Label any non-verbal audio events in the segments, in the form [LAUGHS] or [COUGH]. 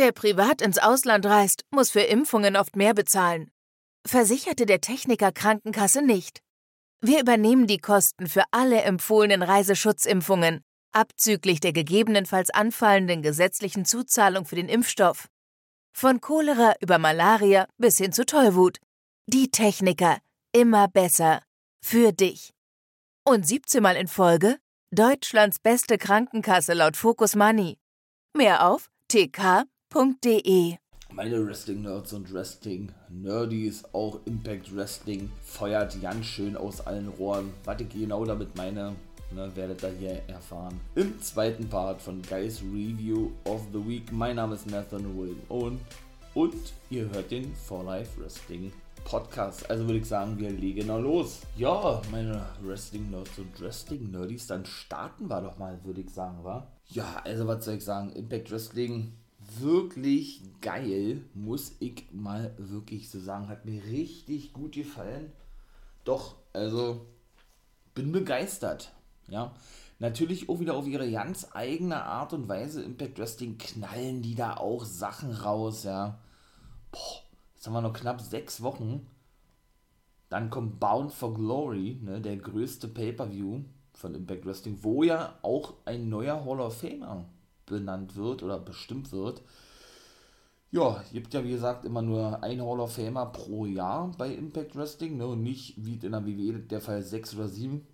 Wer privat ins Ausland reist, muss für Impfungen oft mehr bezahlen. Versicherte der Techniker Krankenkasse nicht. Wir übernehmen die Kosten für alle empfohlenen Reiseschutzimpfungen, abzüglich der gegebenenfalls anfallenden gesetzlichen Zuzahlung für den Impfstoff. Von Cholera über Malaria bis hin zu Tollwut. Die Techniker. Immer besser. Für dich. Und 17 Mal in Folge Deutschlands beste Krankenkasse laut Focus Money. Mehr auf tk.de. Meine Wrestling-Nerds und Wrestling-Nerdies, auch Impact Wrestling, feuert ganz schön aus allen Rohren. Was ich genau damit meine, ne, werdet ihr hier erfahren. Im zweiten Part von Guys Review of the Week. Mein Name ist Nathan William Owen und ihr hört den For Life Wrestling Podcast. Also würde ich sagen, wir legen noch los. Ja, meine Wrestling-Nerds und Wrestling-Nerdies, dann starten wir doch mal, würde ich sagen, wa? Ja, also was soll ich sagen, Impact Wrestling wirklich geil, muss ich mal wirklich so sagen. Hat mir richtig gut gefallen. Doch, also bin begeistert. Ja, natürlich auch wieder auf ihre ganz eigene Art und Weise. Impact Wrestling knallen die da auch Sachen raus, ja. Boah, jetzt haben wir noch knapp sechs Wochen. Dann kommt Bound for Glory, ne, der größte Pay-Per-View von Impact Wrestling, wo ja auch ein neuer Hall of Famer benannt wird oder bestimmt wird. Ja, gibt ja wie gesagt immer nur ein Hall of Famer pro Jahr bei Impact Wrestling ne, und nicht wie in der WWE der Fall sechs oder sieben.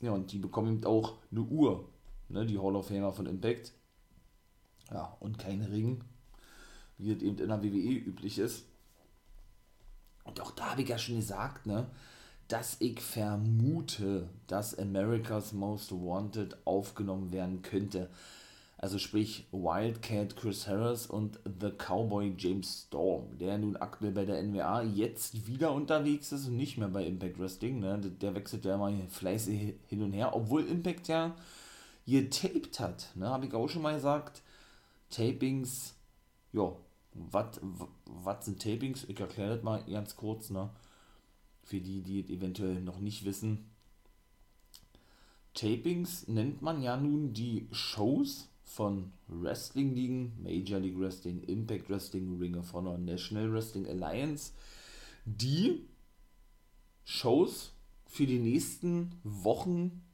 Ja, und die bekommen eben auch eine Uhr, ne, die Hall of Famer von Impact. Ja, und kein Ring, wie es eben in der WWE üblich ist. Und auch da habe ich ja schon gesagt, ne, dass ich vermute, dass America's Most Wanted aufgenommen werden könnte. Also sprich Wildcat Chris Harris und The Cowboy James Storm, der nun aktuell bei der NWA jetzt wieder unterwegs ist und nicht mehr bei Impact Wrestling. Ne? Der wechselt ja immer fleißig hin und her, obwohl Impact ja getaped hat. Ne? Habe ich auch schon mal gesagt. Tapings, ja, was sind Tapings? Ich erkläre das mal ganz kurz. Ne? Für die, die es eventuell noch nicht wissen. Tapings nennt man ja nun die Shows von Wrestling-Ligen, Major League Wrestling, Impact Wrestling, Ring of Honor, National Wrestling Alliance, die Shows für die nächsten Wochen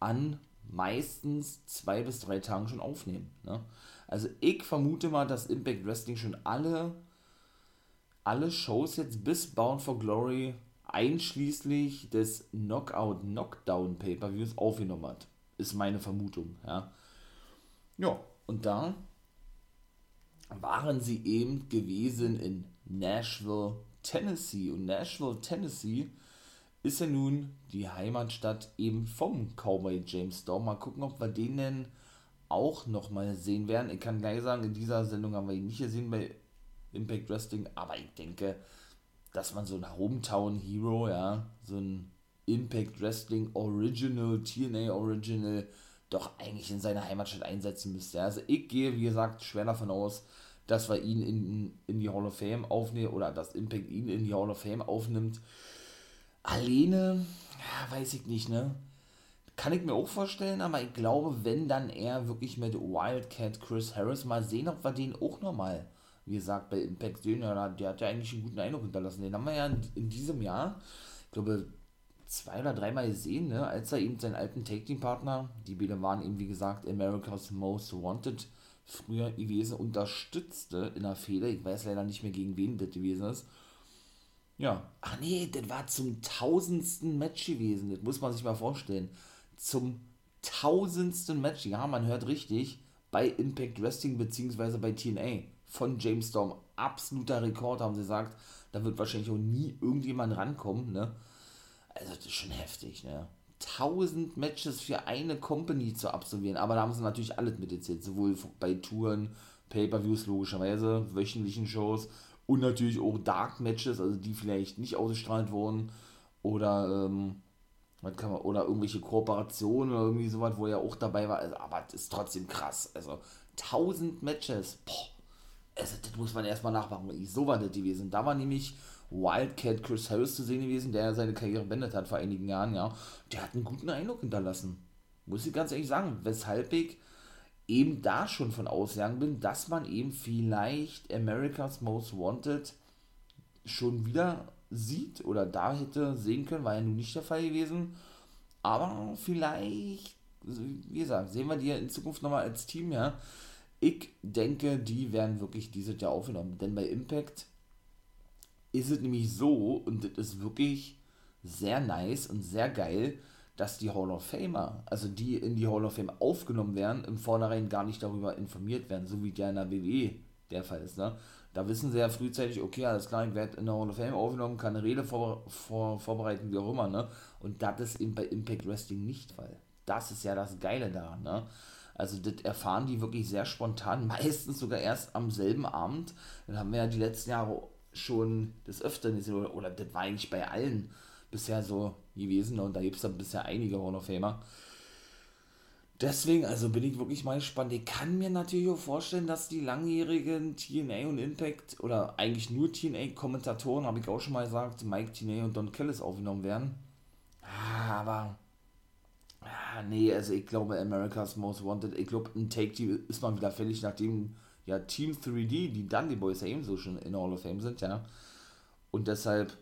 an meistens zwei bis drei Tagen schon aufnehmen. Ne? Also ich vermute mal, dass Impact Wrestling schon alle, alle Shows jetzt bis Bound for Glory einschließlich des Knockout-Knockdown-Pay-Per-Views aufgenommen hat. Ist meine Vermutung, ja. Ja, und da waren sie eben gewesen in Nashville, Tennessee. Und Nashville, Tennessee ist ja nun die Heimatstadt eben vom Cowboy James Storm. Mal gucken, ob wir den denn auch nochmal sehen werden. Ich kann gleich sagen, in dieser Sendung haben wir ihn nicht gesehen bei Impact Wrestling, aber ich denke, dass man so ein Hometown Hero, ja, so ein Impact Wrestling Original, TNA Original, doch eigentlich in seiner Heimatstadt einsetzen müsste. Also ich gehe, wie gesagt, schwer davon aus, dass wir ihn in, in die Hall of Fame aufnehmen oder dass Impact ihn in die Hall of Fame aufnimmt. Alleine, ja, weiß ich nicht, ne? Kann ich mir auch vorstellen, aber ich glaube, wenn dann er wirklich mit Wildcat Chris Harris mal sehen, ob wir den auch nochmal wie gesagt, bei Impact ja, der hat ja eigentlich einen guten Eindruck hinterlassen. Den haben wir ja in, in diesem Jahr, ich glaube, zwei oder dreimal gesehen, ne, als er eben seinen alten Take-Team-Partner, die beiden waren eben, wie gesagt, America's Most Wanted, früher gewesen, unterstützte in der Fehde. Ich weiß leider nicht mehr, gegen wen das gewesen ist. Ja, ach nee, das war zum tausendsten Match gewesen. Das muss man sich mal vorstellen. Zum tausendsten Match, ja, man hört richtig, bei Impact Wrestling beziehungsweise bei TNA von James Storm. Absoluter Rekord, haben sie gesagt. Da wird wahrscheinlich auch nie irgendjemand rankommen, ne? Also, das ist schon heftig, ne? 1000 Matches für eine Company zu absolvieren, aber da haben sie natürlich alles mitgezählt, sowohl bei Touren, Pay-Per-Views logischerweise, wöchentlichen Shows und natürlich auch Dark Matches, also die vielleicht nicht ausgestrahlt wurden oder ähm, was kann man, oder irgendwelche Kooperationen oder irgendwie sowas, wo er auch dabei war, also, aber das ist trotzdem krass, also 1000 Matches, boah also, das muss man erstmal nachmachen. So war das gewesen. Da war nämlich Wildcat Chris Harris zu sehen gewesen, der seine Karriere beendet hat vor einigen Jahren, ja. Der hat einen guten Eindruck hinterlassen. Muss ich ganz ehrlich sagen. Weshalb ich eben da schon von ausgegangen bin, dass man eben vielleicht America's Most Wanted schon wieder sieht oder da hätte sehen können, war ja nun nicht der Fall gewesen. Aber vielleicht, wie gesagt, sehen wir die ja in Zukunft nochmal als Team, ja. Ich denke, die werden wirklich dieses Jahr aufgenommen. Denn bei Impact ist es nämlich so, und das ist wirklich sehr nice und sehr geil, dass die Hall of Famer, also die in die Hall of Fame aufgenommen werden, im Vornherein gar nicht darüber informiert werden, so wie der in der WWE der Fall ist. Ne? Da wissen sie ja frühzeitig, okay, alles klar, ich werde in der Hall of Fame aufgenommen, kann eine Rede vor, vor, vorbereiten, wie auch immer. Ne? Und das ist eben bei Impact Wrestling nicht Fall. Das ist ja das Geile daran. Ne? Also das erfahren die wirklich sehr spontan, [LAUGHS] meistens sogar erst am selben Abend. Dann haben wir ja die letzten Jahre schon des Öfteren gesehen, oder, oder das war eigentlich bei allen bisher so gewesen. Und da gibt es dann bisher einige Hall of Famer. Deswegen, also bin ich wirklich mal gespannt. Ich kann mir natürlich auch vorstellen, dass die langjährigen TNA und Impact oder eigentlich nur TNA-Kommentatoren, habe ich auch schon mal gesagt, Mike TNA und Don Kellis aufgenommen werden. Ah, aber, ah, nee, also ich glaube, America's Most Wanted, ich glaube, ein Take-Team ist mal wieder fällig, nachdem ja Team 3D, die Dundee Boys ja ebenso schon in Hall of Fame sind, ja. Und deshalb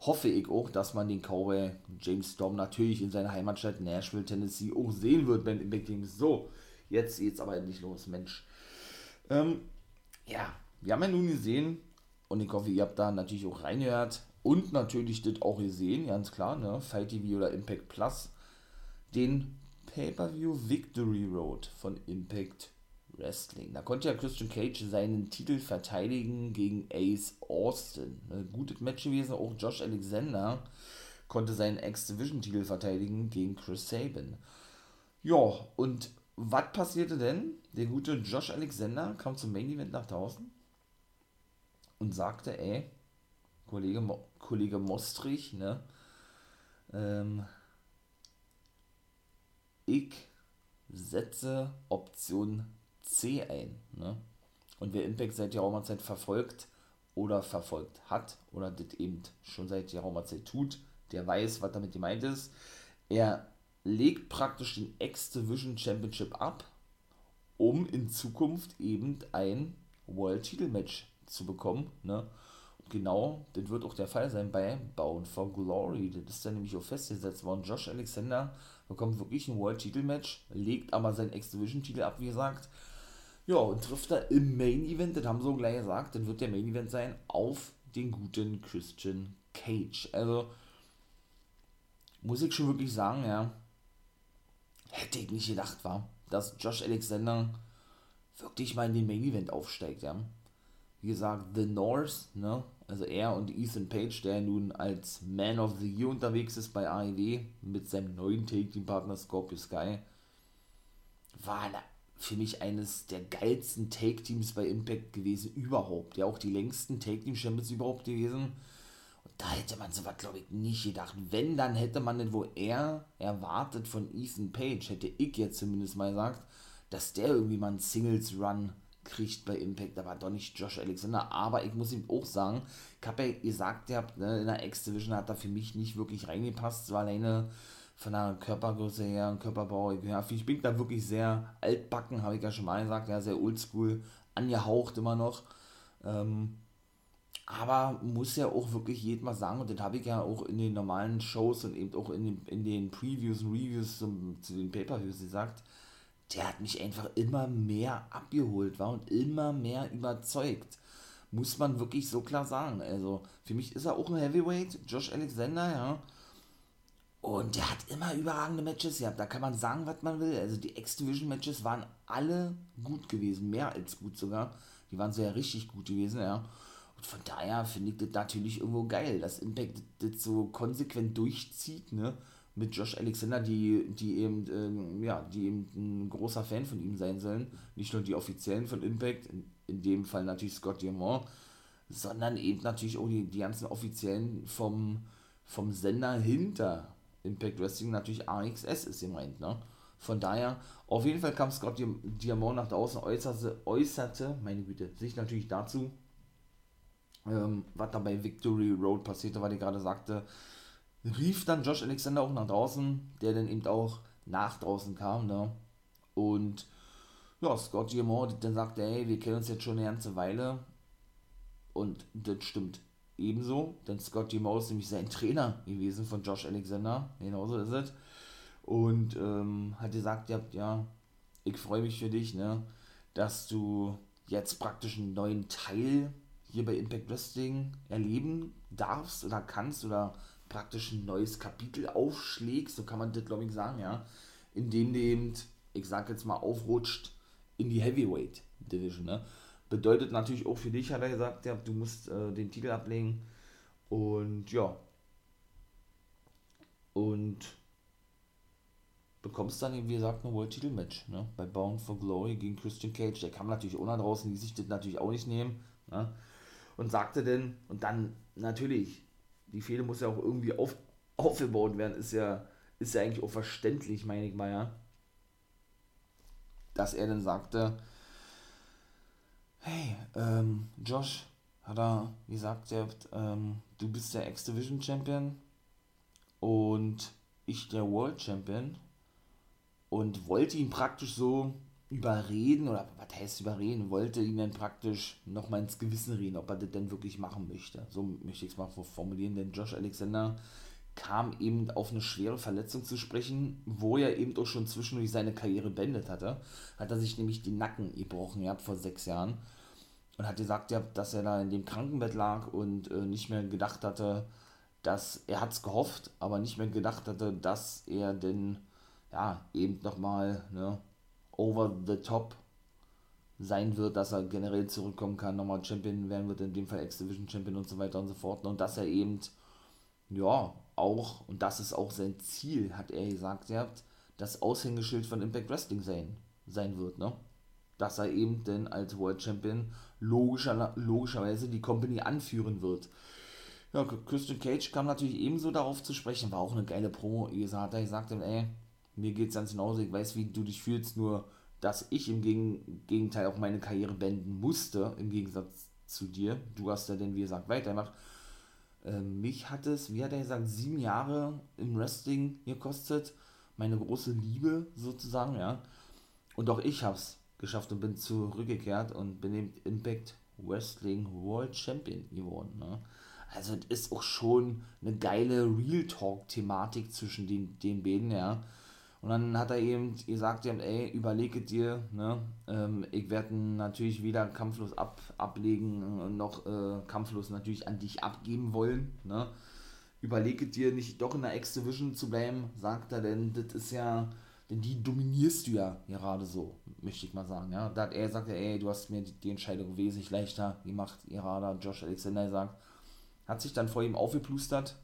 hoffe ich auch, dass man den Cowboy James Storm natürlich in seiner Heimatstadt Nashville, Tennessee auch sehen wird beim Impact Team. So, jetzt geht's aber endlich los, Mensch. Ähm, ja, wir haben ja nun gesehen, und ich hoffe, ihr habt da natürlich auch reingehört und natürlich das auch gesehen, ganz klar, ne? Fight TV oder Impact Plus, den Pay-Per-View Victory Road von Impact Wrestling. Da konnte ja Christian Cage seinen Titel verteidigen gegen Ace Austin. Ein gutes Match gewesen. Auch Josh Alexander konnte seinen X-Division-Titel verteidigen gegen Chris Sabin. Ja, und was passierte denn? Der gute Josh Alexander kam zum Main Event nach draußen und sagte, ey, Kollege, Mo Kollege Mostrich, ne, ähm, ich setze Option C ein. Ne? Und wer Impact seit geraumer Zeit verfolgt oder verfolgt hat oder das eben schon seit geraumer Zeit tut, der weiß, was damit gemeint ist. Er legt praktisch den X-Division Championship ab, um in Zukunft eben ein World Title Match zu bekommen. Ne? Und genau, das wird auch der Fall sein bei Bound for Glory. Das ist dann nämlich auch festgesetzt worden. Josh Alexander bekommt wirklich ein World Title Match, legt aber seinen X-Division Titel ab, wie gesagt, ja, und trifft er im Main Event, das haben sie gleich gesagt, dann wird der Main Event sein, auf den guten Christian Cage. Also, muss ich schon wirklich sagen, ja, hätte ich nicht gedacht, war, dass Josh Alexander wirklich mal in den Main Event aufsteigt, ja. Wie gesagt, The North, ne, also er und Ethan Page, der nun als Man of the Year unterwegs ist bei AEW mit seinem neuen Take-Team-Partner Scorpio Sky, war für mich eines der geilsten Take-Teams bei Impact gewesen überhaupt. Ja, auch die längsten Take-Team-Champions überhaupt gewesen. Und da hätte man sowas, glaube ich, nicht gedacht. Wenn, dann hätte man nicht, wo er erwartet von Ethan Page, hätte ich jetzt zumindest mal gesagt, dass der irgendwie mal einen Singles-Run kriegt bei Impact, aber doch nicht Josh Alexander. Aber ich muss ihm auch sagen, ich habe ja gesagt, ihr habt, ne, in der X-Division hat er für mich nicht wirklich reingepasst. War alleine von der Körpergröße her und Körperbau. Ja, ich bin da wirklich sehr altbacken, habe ich ja schon mal gesagt, ja, sehr oldschool, angehaucht immer noch. Ähm, aber muss ja auch wirklich jedem mal sagen, und das habe ich ja auch in den normalen Shows und eben auch in den, in den Previews und Reviews zum, zu den Pay-Per-Views gesagt, der hat mich einfach immer mehr abgeholt war und immer mehr überzeugt. Muss man wirklich so klar sagen. Also für mich ist er auch ein Heavyweight, Josh Alexander, ja. Und der hat immer überragende Matches gehabt. Da kann man sagen, was man will. Also die X-Division-Matches waren alle gut gewesen. Mehr als gut sogar. Die waren sehr richtig gut gewesen, ja. Und von daher finde ich das natürlich irgendwo geil, dass Impact das so konsequent durchzieht, ne? Mit Josh Alexander, die, die eben, ähm, ja, die eben ein großer Fan von ihm sein sollen. Nicht nur die Offiziellen von Impact, in, in dem Fall natürlich Scott Diamond, sondern eben natürlich auch die, die ganzen Offiziellen vom, vom Sender hinter Impact Wrestling natürlich AXS ist gemeint, ne? Von daher, auf jeden Fall kam Scott Diamond nach draußen, äußerte, äußerte, meine Güte, sich natürlich dazu, ähm, was da bei Victory Road passierte, weil ich gerade sagte, rief dann Josh Alexander auch nach draußen, der dann eben auch nach draußen kam, ne? Und ja, Scott Giamore dann sagte, hey, wir kennen uns jetzt schon eine ganze Weile. Und das stimmt ebenso, denn Scott Giamore ist nämlich sein Trainer gewesen von Josh Alexander. Genauso ist es. Und ähm, hat gesagt, ja, ja, ich freue mich für dich, ne, dass du jetzt praktisch einen neuen Teil hier bei Impact Wrestling erleben darfst oder kannst oder praktisch ein neues Kapitel aufschlägst, so kann man das glaube ich sagen, ja, indem du eben, ich sag jetzt mal, aufrutscht in die Heavyweight Division, ne. Bedeutet natürlich auch für dich, hat er gesagt, ja, du musst äh, den Titel ablegen und ja. Und bekommst dann, wie gesagt, ein World Title Match, ne? Bei Bound for Glory gegen Christian Cage. Der kam natürlich ohne draußen, die sich das natürlich auch nicht nehmen, ne? Und sagte denn, und dann natürlich, die Fehde muss ja auch irgendwie auf, aufgebaut werden, ist ja, ist ja eigentlich auch verständlich, meine ich mal, ja. Dass er dann sagte, hey, ähm, Josh, hat er gesagt, ähm, du bist der X-Division Champion und ich der World Champion und wollte ihn praktisch so überreden, oder was heißt überreden, wollte ihn dann praktisch nochmal ins Gewissen reden, ob er das denn wirklich machen möchte. So möchte ich es mal formulieren, denn Josh Alexander kam eben auf eine schwere Verletzung zu sprechen, wo er eben auch schon zwischendurch seine Karriere beendet hatte. Hat er sich nämlich den Nacken gebrochen gehabt vor sechs Jahren und hat gesagt, ja, dass er da in dem Krankenbett lag und äh, nicht mehr gedacht hatte, dass er hat es gehofft, aber nicht mehr gedacht hatte, dass er denn ja, eben nochmal ne, over the top sein wird, dass er generell zurückkommen kann, nochmal Champion werden wird, in dem Fall X-Division Champion und so weiter und so fort. Und dass er eben, ja, auch, und das ist auch sein Ziel, hat er gesagt, ihr habt das Aushängeschild von Impact Wrestling sein, sein wird, ne? Dass er eben denn als World Champion logischer, logischerweise die Company anführen wird. Ja, Christian Cage kam natürlich ebenso darauf zu sprechen, war auch eine geile Promo. Wie gesagt, er gesagt, ey, mir geht es ganz genauso, ich weiß, wie du dich fühlst, nur dass ich im Gegenteil auch meine Karriere beenden musste, im Gegensatz zu dir. Du hast ja denn, wie gesagt, weitergemacht. Äh, mich hat es, wie hat er gesagt, sieben Jahre im Wrestling gekostet. Meine große Liebe sozusagen, ja. Und auch ich habe es geschafft und bin zurückgekehrt und bin eben Impact Wrestling World Champion geworden. Ne? Also es ist auch schon eine geile Real Talk-Thematik zwischen den, den beiden, ja. Und dann hat er eben gesagt, ey, überlege dir, ne, ähm, ich werde natürlich weder kampflos ab, ablegen, noch äh, kampflos natürlich an dich abgeben wollen, ne. Überlege dir nicht doch in der X-Division zu bleiben, sagt er, denn das ist ja, denn die dominierst du ja gerade so, möchte ich mal sagen, ja. Da hat er gesagt, ey, du hast mir die, Entscheidung wesentlich leichter gemacht, gerade Josh Alexander sagt, hat sich dann vor ihm aufgeplustert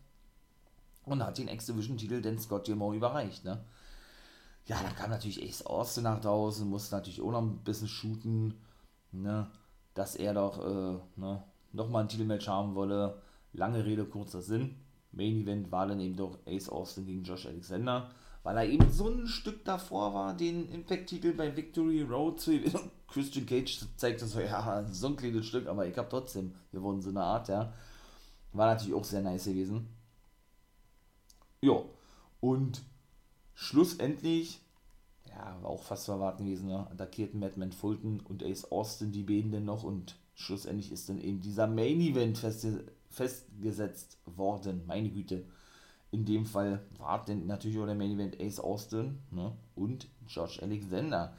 und hat den X-Division-Titel den Scott Gilmore überreicht, ne ja, dann kam natürlich Ace Austin nach draußen, musste natürlich auch noch ein bisschen shooten, ne, dass er doch äh, ne, nochmal ein Titelmatch haben wolle. Lange Rede, kurzer Sinn. Main Event war dann eben doch Ace Austin gegen Josh Alexander, weil er eben so ein Stück davor war, den Impact-Titel bei Victory Road zu gewinnen. [LAUGHS] Christian Cage zeigt so, ja, so ein kleines Stück, aber ich habe trotzdem gewonnen, so eine Art, ja. War natürlich auch sehr nice gewesen. Ja, und schlussendlich, ja, war auch fast zu erwarten gewesen, ne? attackierten Madman Fulton und Ace Austin die beiden dann noch und schlussendlich ist dann eben dieser Main Event festge festgesetzt worden, meine Güte. In dem Fall war denn natürlich auch der Main Event Ace Austin ne? und Josh Alexander.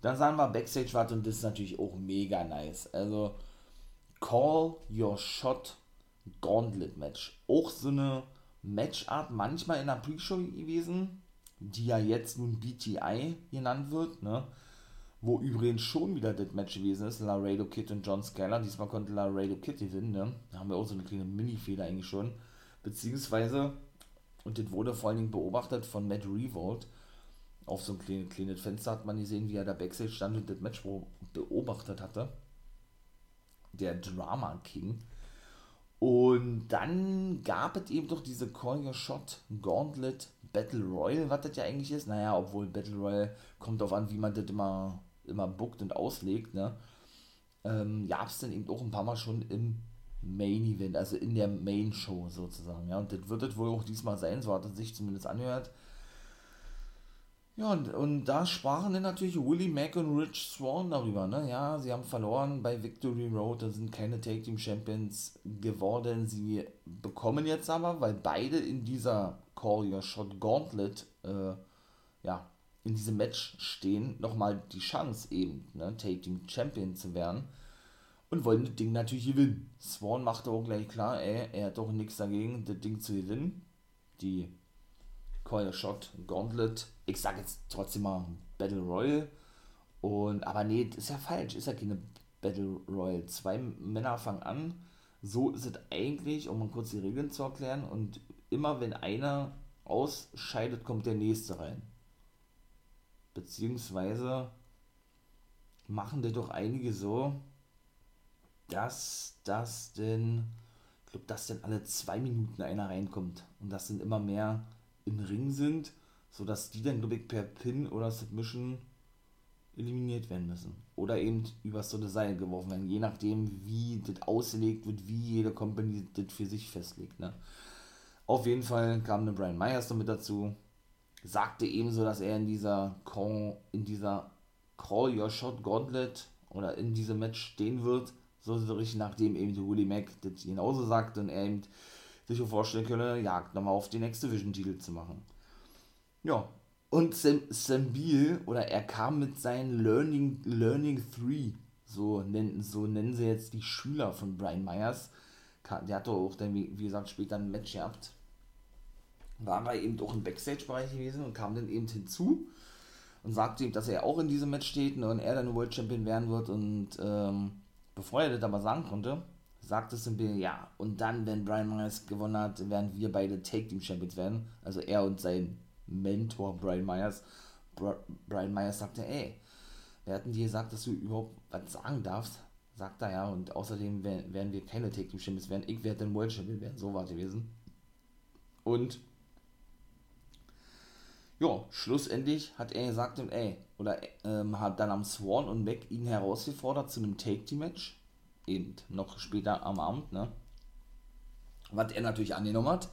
Dann sahen wir Backstage was und das ist natürlich auch mega nice. Also Call Your Shot Gauntlet Match. Auch so eine Matchart manchmal in der Pre-Show gewesen die ja jetzt nun BTI genannt wird, ne? Wo übrigens schon wieder das Match gewesen ist, Laredo Kid und John Scaler. Diesmal konnte Laredo Kid gewinnen, ne? Da haben wir auch so eine kleine Mini-Fehler eigentlich schon. Beziehungsweise, und das wurde vor allen Dingen beobachtet von Matt Revolt. Auf so ein kleines, kleines Fenster hat man gesehen, wie er da Backstage stand und das Match beobachtet hatte. Der Drama King. Und dann gab es eben doch diese Call Your Shot Gauntlet Battle Royale, was das ja eigentlich ist. Naja, obwohl Battle Royale kommt darauf an, wie man das immer, immer bookt und auslegt, ne? Ähm, gab es dann eben auch ein paar Mal schon im Main Event, also in der Main Show sozusagen, ja. Und das wird es wohl auch diesmal sein, so hat es sich zumindest angehört. Ja, und, und da sprachen dann natürlich Willie Mack und Rich Swan darüber, ne? Ja, sie haben verloren bei Victory Road, da sind keine Take Team Champions geworden. Sie bekommen jetzt aber, weil beide in dieser Call Your Shot Gauntlet, äh, ja, in diesem Match stehen, nochmal die Chance eben, ne, Take Team Champion zu werden. Und wollen das Ding natürlich gewinnen. Swan machte auch gleich klar, ey, er hat doch nichts dagegen, das Ding zu gewinnen. Die Call Shot Gauntlet. Ich sag jetzt trotzdem mal Battle Royal. Und, aber nee, das ist ja falsch. Ist ja keine Battle Royal. Zwei Männer fangen an. So ist es eigentlich, um mal kurz die Regeln zu erklären. Und immer wenn einer ausscheidet, kommt der nächste rein. Beziehungsweise machen das doch einige so, dass das denn, ich glaube, dass denn alle zwei Minuten einer reinkommt. Und das sind immer mehr im Ring sind, sodass die dann, glaube ich, per Pin oder Submission eliminiert werden müssen. Oder eben über so eine Seil geworfen werden, je nachdem, wie das ausgelegt wird, wie jede Company das für sich festlegt. Ne? Auf jeden Fall kam eine Brian Myers damit dazu, sagte ebenso, dass er in dieser Call, in dieser Call Your Shot Gauntlet oder in diesem Match stehen wird, so richtig nachdem eben Willie Mack das genauso sagt und er eben sich vorstellen könne, Jagd nochmal auf den Next Division-Titel zu machen. Ja, und Sam, Sam Beal, oder er kam mit seinen Learning, Learning 3, so nennen, so nennen sie jetzt die Schüler von Brian Myers. Der hat doch auch dann, wie, gesagt, später ein Match gehabt. War er eben auch im Backstage-Bereich gewesen und kam dann eben hinzu und sagte ihm, dass er auch in diesem Match steht und er dann World Champion werden wird. Und ähm, bevor er das aber sagen konnte, sagte Simple, ja, und dann, wenn Brian Myers gewonnen hat, werden wir beide Take Team Champions werden. Also er und sein Mentor Brian Myers. Bra Brian Myers sagte, ey, wer hat denn dir gesagt, dass du überhaupt was sagen darfst? Sagt er ja, und außerdem werden wir keine Take Team Champions werden. Ich werde den World Champion werden. So war es gewesen. Und ja, schlussendlich hat er gesagt, ey, oder ähm, hat dann am Swan und Mac ihn herausgefordert zu einem Take Team Match eben noch später am Abend, ne? Was er natürlich angenommen hat.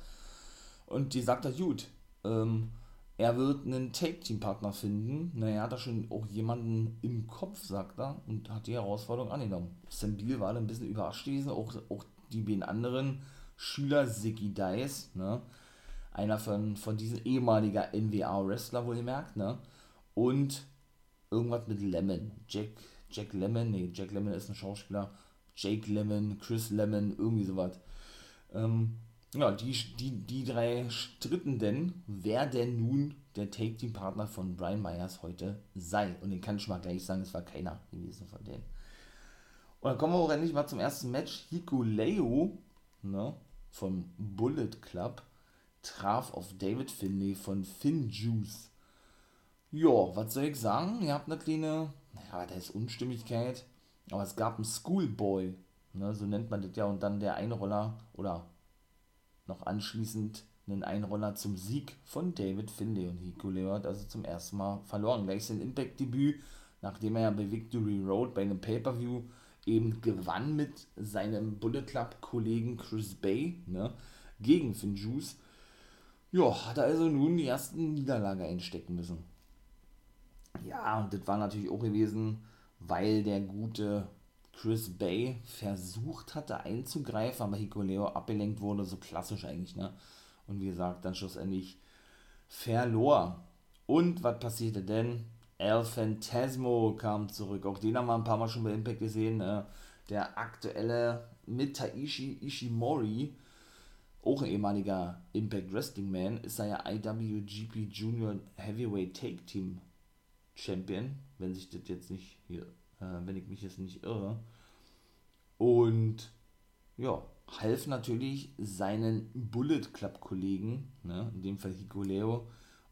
Und die sagt er, gut, ähm, er wird einen Take-Team-Partner finden. Naja, er hat da schon auch jemanden im Kopf, sagt er, und hat die Herausforderung angenommen. Sam Beal war ein bisschen überrascht gewesen, auch, auch die beiden anderen Schüler, Ziggy Dice, ne? Einer von, von diesen ehemaliger NWA-Wrestler, wohl gemerkt, ne? Und irgendwas mit Lemon. Jack, Jack Lemon, nee, Jack Lemon ist ein Schauspieler. Jake Lemon, Chris Lemon, irgendwie sowas. Ähm, ja, die, die, die drei stritten denn, wer denn nun der Take-Team-Partner von Brian Myers heute sei. Und den kann ich mal gleich sagen, es war keiner gewesen von denen. Und dann kommen wir auch endlich mal zum ersten Match. Hikuleo, ne, vom Bullet Club, traf auf David Finlay von Finn Juice. Ja, was soll ich sagen? Ihr habt eine kleine, ja, da ist Unstimmigkeit. Aber es gab einen Schoolboy, ne, so nennt man das ja, und dann der Einroller oder noch anschließend einen Einroller zum Sieg von David Finlay und Hikuleo hat also zum ersten Mal verloren. Gleich sein Impact-Debüt, nachdem er ja bei Victory Road bei einem Pay-Per-View eben gewann mit seinem Bullet Club-Kollegen Chris Bay ne, gegen Finn Juice. Ja, hat er also nun die ersten Niederlage einstecken müssen. Ja, und das war natürlich auch gewesen, weil der gute Chris Bay versucht hatte einzugreifen, aber Hikuleo abgelenkt wurde, so klassisch eigentlich, ne? Und wie gesagt, dann schlussendlich verlor. Und was passierte denn? El Phantasmo kam zurück. Auch den haben wir ein paar Mal schon bei Impact gesehen. Ne? Der aktuelle mit Taishi Ishimori, auch ein ehemaliger Impact Wrestling Man, ist er ja IWGP Junior Heavyweight Take Team Champion, wenn sich das jetzt nicht hier, äh, wenn ich mich jetzt nicht irre. Und ja, half natürlich seinen Bullet Club Kollegen, ne, in dem Fall Hikuleo,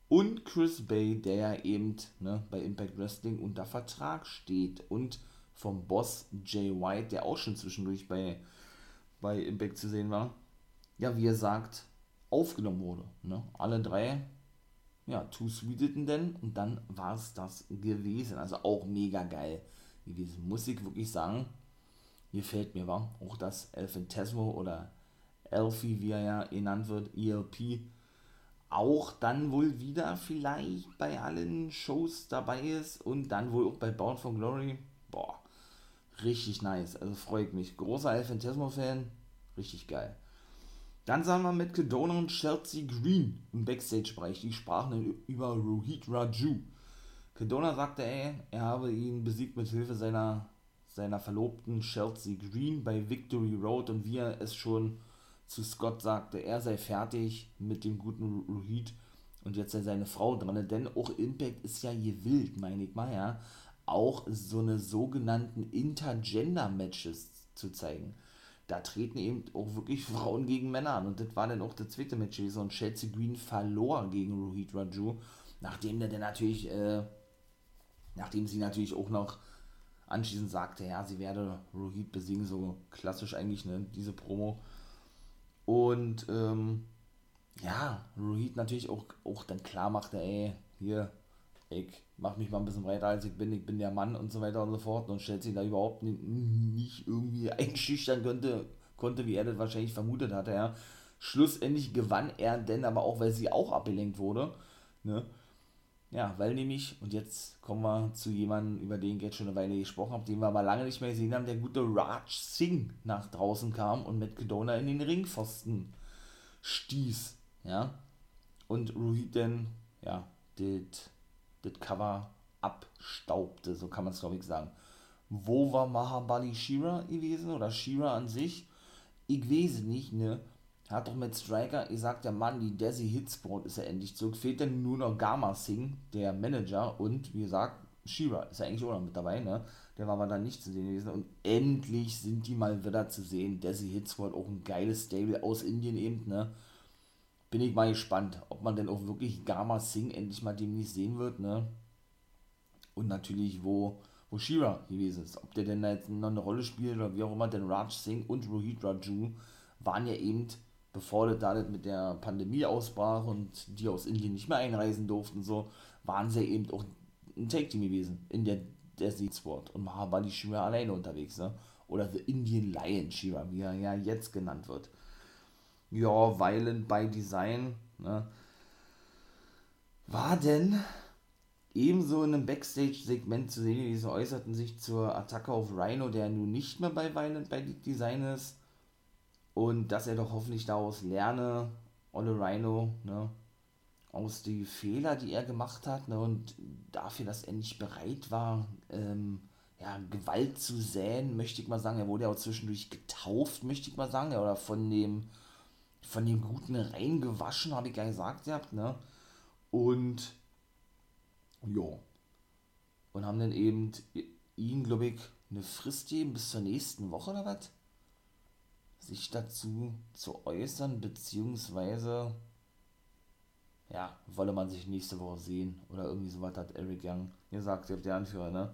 und Chris Bay, der ja eben ne, bei Impact Wrestling unter Vertrag steht und vom Boss Jay White, der auch schon zwischendurch bei, bei Impact zu sehen war, ja, wie er sagt, aufgenommen wurde. Ne? Alle drei ja, Too Sweeteten denn und dann war es das gewesen. Also auch mega geil gewesen. Muss ich wirklich sagen, gefällt mir, war auch das Elfintesmo oder Elfie, wie er ja genannt wird, ELP, auch dann wohl wieder vielleicht bei allen Shows dabei ist und dann wohl auch bei Bound for Glory. Boah, richtig nice. Also freut mich. Großer El Fantasmo-Fan, richtig geil. Dann sahen wir mit Kedona und Chelsea Green im Backstage-Bereich. Die sprachen über Rohit Raju. Kedona sagte, ey, er habe ihn besiegt mit Hilfe seiner, seiner Verlobten Chelsea Green bei Victory Road und wie er es schon zu Scott sagte, er sei fertig mit dem guten Rohit und jetzt sei seine Frau dran. Denn auch Impact ist ja gewillt, meine ich mal, ja, auch so eine sogenannten Intergender-Matches zu zeigen. Da treten eben auch wirklich Frauen gegen Männer an. Und das war dann auch das zweite Match gewesen. Und Chelsea Green verlor gegen Rohit Raju, nachdem der dann natürlich, äh, nachdem sie natürlich auch noch anschließend sagte, ja, sie werde Rohit besiegen, so klassisch eigentlich, ne, diese Promo. Und ähm, ja, Rohit natürlich auch, auch dann klar machte, ey, hier, ich mach mich mal ein bisschen breiter als ich bin, ich bin der Mann und so weiter und so fort und stellt sich da überhaupt nicht, nicht irgendwie [LAUGHS] einschüchtern könnte, konnte, wie er das wahrscheinlich vermutet hatte, ja. Schlussendlich gewann er denn aber auch, weil sie auch abgelenkt wurde, ne. Ja, weil nämlich, und jetzt kommen wir zu jemandem, über den ich jetzt schon eine Weile gesprochen habe, den wir aber lange nicht mehr gesehen haben, der gute Raj Singh nach draußen kam und mit Kedona in den Ringpfosten stieß, ja. Und Rohit dann, ja, das das Cover abstaubte, so kann man es glaube ich sagen. Wo war Mahabali Shira gewesen oder Shira an sich? Ich weiß nicht, ne? Hat doch mit Striker gesagt, der Mann, die Desi Hitsport ist ja endlich zurück. Fehlt dann nur noch Gama Singh, der Manager, und wie gesagt, Shira ist ja eigentlich auch noch mit dabei, ne? Der war aber dann nicht zu sehen gewesen. Und endlich sind die mal wieder zu sehen. Desi Hitsport, auch ein geiles Stable aus Indien eben, ne? Bin ich mal gespannt, ob man denn auch wirklich Gama Singh endlich mal demnächst sehen wird, ne? Und natürlich, wo, wo Shira gewesen ist. Ob der denn da jetzt noch eine Rolle spielt oder wie auch immer, denn Raj Singh und Rohit Raju waren ja eben bevor das da mit der Pandemie ausbrach und die aus Indien nicht mehr einreisen durften, so, waren sie eben auch ein Take-Team gewesen in der Desert Sport. Und Mahabali Shira alleine unterwegs, ne? Oder The Indian Lion Shira, wie er ja jetzt genannt wird. Ja, Violent by Design, ne? War denn ebenso in einem Backstage-Segment zu sehen, diese äußerten sich zur Attacke auf Rhino, der nun nicht mehr bei Violent by Design ist und dass er doch hoffentlich daraus lerne, Olle Rhino, ne, aus die Fehler, die er gemacht hat, ne, und dafür, dass er nicht bereit war, ähm, ja, Gewalt zu säen, möchte ich mal sagen. Er wurde ja auch zwischendurch getauft, möchte ich mal sagen, oder von dem, von dem Guten reingewaschen, habe ich ja gesagt gehabt, ne, und, ja, und haben dann eben ihn, glaube ich, eine Frist geben bis zur nächsten Woche oder was? sich dazu zu äußern, beziehungsweise, ja, wolle man sich nächste Woche sehen oder irgendwie sowas hat Eric Young gesagt, der Anführer, ne?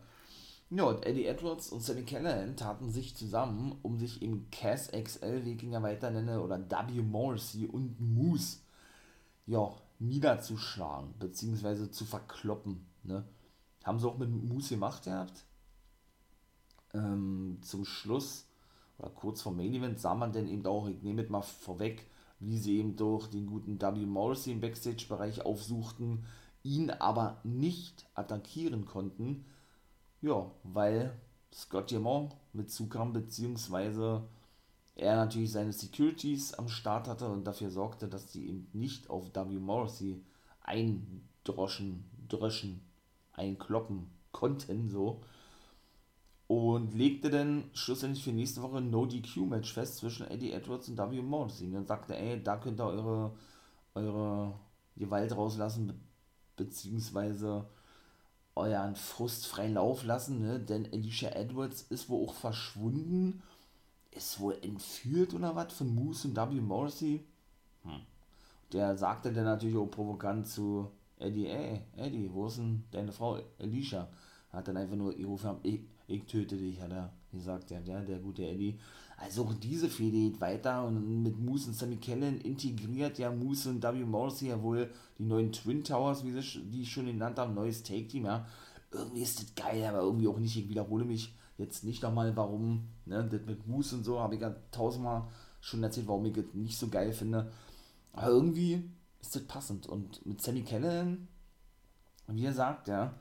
Ja, und Eddie Edwards und Sammy Callahan taten sich zusammen, um sich im Cass XL, wie ich ihn ja weiter nenne, oder W. Morrissey und Moose, ja, niederzuschlagen, beziehungsweise zu verkloppen, ne? Haben sie auch mit Moose gemacht gehabt. Ähm, zum Schluss oder kurz vor Main Event sah man denn eben auch, ich nehme es mal vorweg, wie sie eben durch den guten W. Morrissey im Backstage-Bereich aufsuchten, ihn aber nicht attackieren konnten. Ja, weil Scott Diamond mit zukam, beziehungsweise er natürlich seine Securities am Start hatte und dafür sorgte, dass sie eben nicht auf W. Morrissey eindroschen, dröschen, einkloppen konnten, so und legte dann schlussendlich für nächste Woche ein No-DQ-Match fest zwischen Eddie Edwards und W. Morrissey. Und dann sagte, ey, da könnt ihr eure, eure Gewalt rauslassen, be beziehungsweise euren Frust freien Lauf lassen, ne? denn Alicia Edwards ist wohl auch verschwunden, ist wohl entführt oder was von Moose und W. Morrissey. Hm. Der sagte dann natürlich auch provokant zu Eddie, ey, Eddie, wo ist denn deine Frau Alicia? Hat dann einfach nur gerufen, ich, ich töte dich, hat er gesagt, ja, der, der gute Eddie. Also auch diese Fehde geht weiter und mit Moose und Sammy Kellen integriert ja Moose und W. Morrissey ja wohl die neuen Twin Towers, wie sie die ich schon genannt haben, neues Take-Team, ja. Irgendwie ist das geil, aber irgendwie auch nicht. Ich wiederhole mich jetzt nicht nochmal, warum, ne, das mit Moose und so, habe ich ja tausendmal schon erzählt, warum ich das nicht so geil finde. Aber irgendwie ist das passend. Und mit Sammy Callahan, wie er sagt, ja,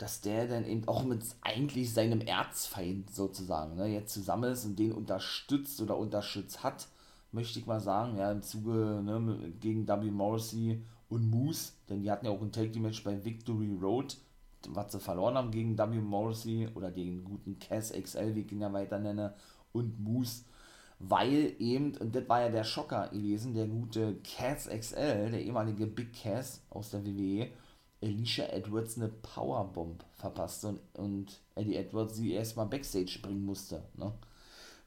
dass der dann eben auch mit eigentlich seinem Erzfeind sozusagen ne, jetzt zusammen ist und den unterstützt oder unterstützt hat, möchte ich mal sagen, ja, im Zuge ne, gegen W. Morrissey und Moose, denn die hatten ja auch ein Take Match bei Victory Road, was sie verloren haben gegen W. Morrissey oder den guten Cass XL, wie ich ihn ja weiter nenne, und Moose, weil eben, und das war ja der Schocker gewesen, der gute Cass XL, der ehemalige Big Cass aus der WWE, Alicia Edwards eine Powerbomb verpasste und, und Eddie Edwards sie erstmal Backstage bringen musste, ne?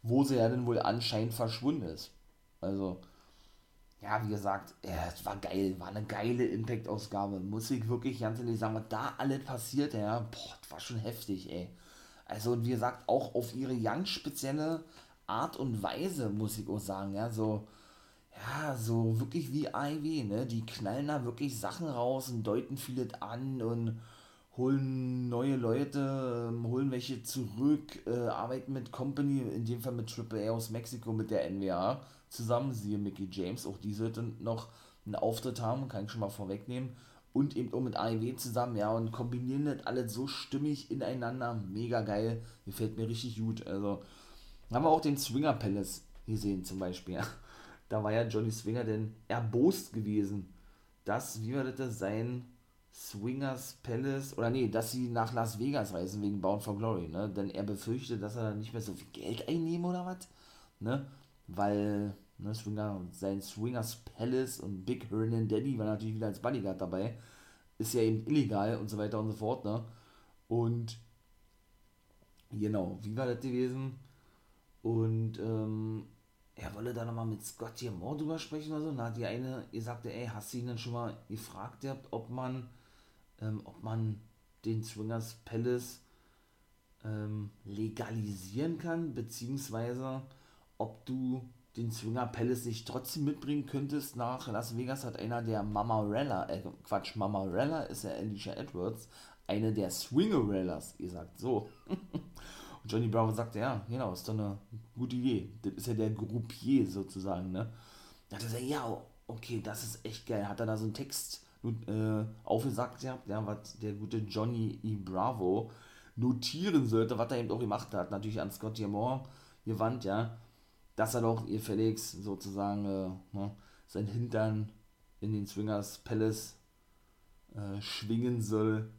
wo sie ja dann wohl anscheinend verschwunden ist. Also, ja, wie gesagt, ja, es war geil, war eine geile Impact-Ausgabe. Muss ich wirklich ganz ehrlich sagen, was da alles passiert, ja, boah, das war schon heftig, ey. Also, wie gesagt, auch auf ihre ganz spezielle Art und Weise, muss ich auch sagen, ja, so, ja, so wirklich wie AIW, ne, die knallen da wirklich Sachen raus und deuten vieles an und holen neue Leute, ähm, holen welche zurück, äh, arbeiten mit Company, in dem Fall mit AAA aus Mexiko, mit der NWA zusammen, siehe Mickey James, auch die sollten noch einen Auftritt haben, kann ich schon mal vorwegnehmen. Und eben auch mit AEW zusammen, ja, und kombinieren das alles so stimmig ineinander. Mega geil. Gefällt mir richtig gut. Also, haben wir auch den Swinger Palace gesehen, zum Beispiel. Da war ja Johnny Swinger denn erbost gewesen, dass, wie war das sein, Swingers Palace, oder nee, dass sie nach Las Vegas reisen wegen Bound for Glory, ne? Denn er befürchtet, dass er dann nicht mehr so viel Geld einnehmen oder was, ne? Weil Ne, Swinger, sein Swingers Palace und Big Hernan Daddy war natürlich wieder als Bodyguard dabei. Ist ja eben illegal und so weiter und so fort. Ne? Und genau, wie war das gewesen? Und ähm, er wolle da nochmal mit Scott hier Moore drüber sprechen oder so. Hat die eine ihr sagte, ey, hast du ihn dann schon mal gefragt, ob man, ähm, ob man den Swingers Palace ähm, legalisieren kann, beziehungsweise ob du den Swinger Palace nicht trotzdem mitbringen könntest nach Las Vegas, hat einer der Mamarella, äh, Quatsch, Mamarella ist ja Alicia Edwards, eine der Swingerellas, ihr sagt so. [LAUGHS] Und Johnny Bravo sagte, ja, genau, ist doch eine gute Idee. Das ist ja der Groupier sozusagen, ne? Da hat er gesagt, ja, okay, das ist echt geil. Hat er da so einen Text äh, aufgesagt ja, was der gute Johnny E. Bravo notieren sollte, was er eben auch gemacht hat. Natürlich an Scott Moore gewandt, ja dass er doch ihr Felix sozusagen äh, ne, sein Hintern in den Swingers Palace äh, schwingen soll.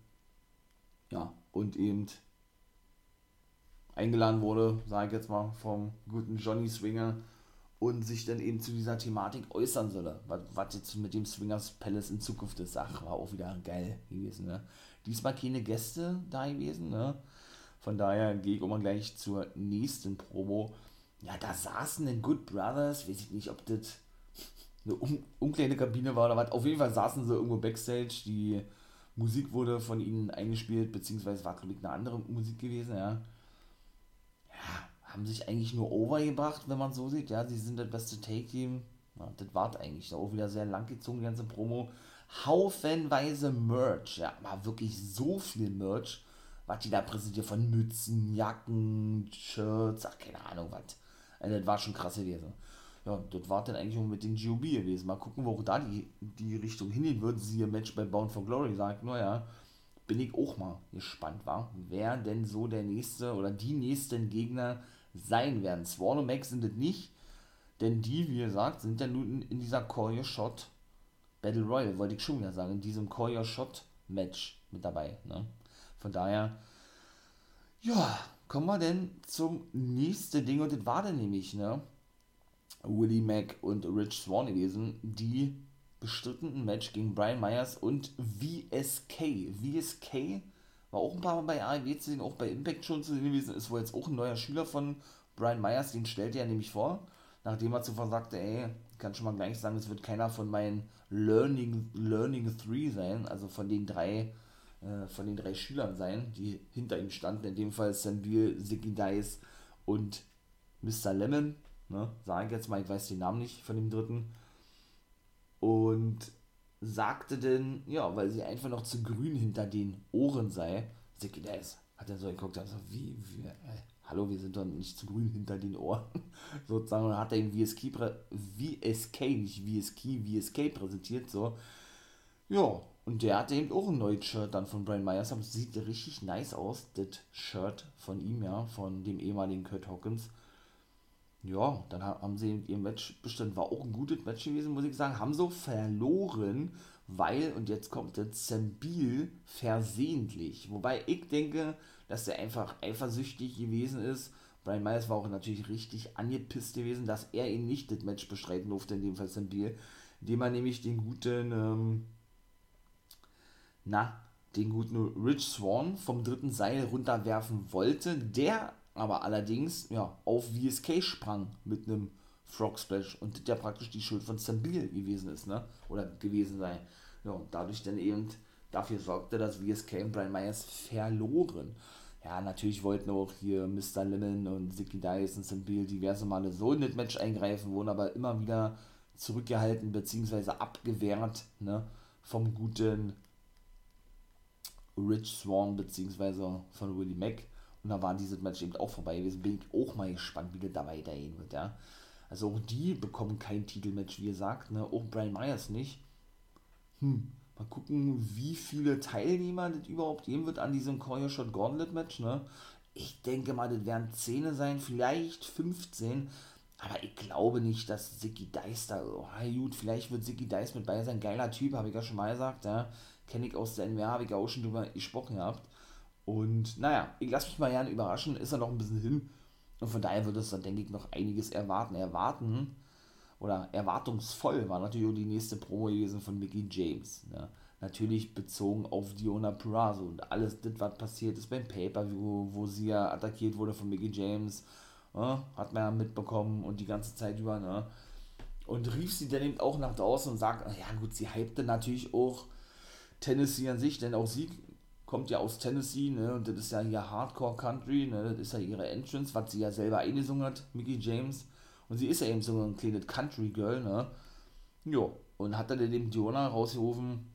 Ja, und eben eingeladen wurde, sage ich jetzt mal, vom guten Johnny Swinger und sich dann eben zu dieser Thematik äußern solle, was, was jetzt mit dem Swingers Palace in Zukunft ist. Ach, war auch wieder geil gewesen. Ne? Diesmal keine Gäste da gewesen. Ne? Von daher gehe ich auch mal gleich zur nächsten Promo ja, da saßen den Good Brothers, weiß ich nicht, ob das eine um, umkleine Kabine war oder was. Auf jeden Fall saßen sie irgendwo Backstage. Die Musik wurde von ihnen eingespielt, beziehungsweise war, glaube ich, eine andere Musik gewesen, ja. Haben sich eigentlich nur overgebracht, wenn man so sieht. Ja, sie sind das beste Take-Team. Ja, das war eigentlich auch wieder sehr lang gezogen, die ganze Promo. Haufenweise Merch, ja, war wirklich so viel Merch, was die da präsentiert von Mützen, Jacken, Shirts, ach, keine Ahnung, was also das war schon krass gewesen. Ja, das war dann eigentlich auch mit den GOB gewesen. Mal gucken, wo da die, die Richtung hingehen wird. Siehe Match bei Bound for Glory sagt, naja, bin ich auch mal gespannt, war, wer denn so der nächste oder die nächsten Gegner sein werden. Swan und Max sind es nicht, denn die, wie gesagt, sind ja nun in dieser Call Your Shot Battle Royale, wollte ich schon wieder sagen, in diesem Call Your Shot Match mit dabei. Ne? Von daher, ja, kommen wir denn zum nächsten Ding und das war dann nämlich, ne? Willie Mack und Rich Swan gewesen, die bestritten ein Match gegen Brian Myers und VSK. VSK war auch ein paar Mal bei AEW zu sehen, auch bei Impact schon zu sehen gewesen, ist wohl jetzt auch ein neuer Schüler von Brian Myers, den stellte er nämlich vor, nachdem er zuvor sagte, ey, kann schon mal gleich sagen, es wird keiner von meinen Learning, Learning 3 sein, also von den drei äh, von den drei Schülern sein, die hinter ihm standen. In dem Fall Sam Beal, Ziggy Dice und Mr. Lemon. Ne? Sage ich jetzt mal, ich weiß den Namen nicht von dem dritten. Und sagte denn, ja, weil sie einfach noch zu grün hinter den Ohren sei. Ziggy Dice hat er so geguckt, also wie, wie, äh, hallo, wir sind doch nicht zu grün hinter den Ohren. [LAUGHS] Sozusagen hat er ihm VSK, VSK, nicht VSK, VSK präsentiert, so. Ja, und der hatte eben auch ein neues Shirt dann von Brian Myers, aber sieht richtig nice aus, das Shirt von ihm, ja, von dem ehemaligen Kurt Hawkins. Ja, dann haben sie ihr Match bestimmt, war auch ein gutes Match gewesen, muss ich sagen, haben so verloren, weil, und jetzt kommt der Zambil versehentlich, wobei ich denke, dass er einfach eifersüchtig gewesen ist. Brian Myers war auch natürlich richtig angepisst gewesen, dass er ihn nicht das Match bestreiten durfte, in dem Fall Zambil, indem er nämlich den guten, ähm, na, den guten Rich Swan vom dritten Seil runterwerfen wollte, der aber allerdings ja, auf VSK sprang mit einem Frog Splash und das ja praktisch die Schuld von Sambil gewesen ist, ne? Oder gewesen sei. Ja, und dadurch dann eben dafür sorgte, dass VSK und Brian Myers verloren. Ja, natürlich wollten auch hier Mr. Lemon und Zicky Dice und Sambil diverse Male so in das Match eingreifen, wurden aber immer wieder zurückgehalten bzw. abgewehrt, ne? Vom guten Rich Swan bzw. von Willie Mack. Und da war dieses Match eben auch vorbei gewesen. Bin ich auch mal gespannt, wie das da weitergehen wird, ja. Also auch die bekommen kein Titelmatch, wie gesagt, ne? Auch Brian Myers nicht. Hm, mal gucken, wie viele Teilnehmer das überhaupt geben wird an diesem Call Shot Gauntlet Match, ne? Ich denke mal, das werden 10 sein, vielleicht 15. Aber ich glaube nicht, dass Zicky Dice da, oh, gut, vielleicht wird Zicky Dice mit bei sein. Geiler Typ, habe ich ja schon mal gesagt, ja kenne ich aus der NWA, habe ich auch schon drüber gesprochen gehabt. Und naja, ich lasse mich mal gerne überraschen, ist er noch ein bisschen hin. Und von daher wird es dann, denke ich, noch einiges erwarten. Erwarten oder erwartungsvoll war natürlich auch die nächste Promo gewesen von Mickey James. Ne? Natürlich bezogen auf Diona Purrazzo und alles das, was passiert ist beim Pay-Per-View, wo sie ja attackiert wurde von Mickey James. Ne? Hat man ja mitbekommen und die ganze Zeit über. Ne? Und rief sie dann eben auch nach draußen und sagt, ja gut, sie hypte natürlich auch Tennessee an sich, denn auch sie kommt ja aus Tennessee, ne, und das ist ja hier Hardcore Country, ne, das ist ja ihre Entrance, was sie ja selber eingesungen hat, Mickey James, und sie ist ja eben so ein kleines Country Girl, ne, jo, und hat dann eben Diona rausgerufen,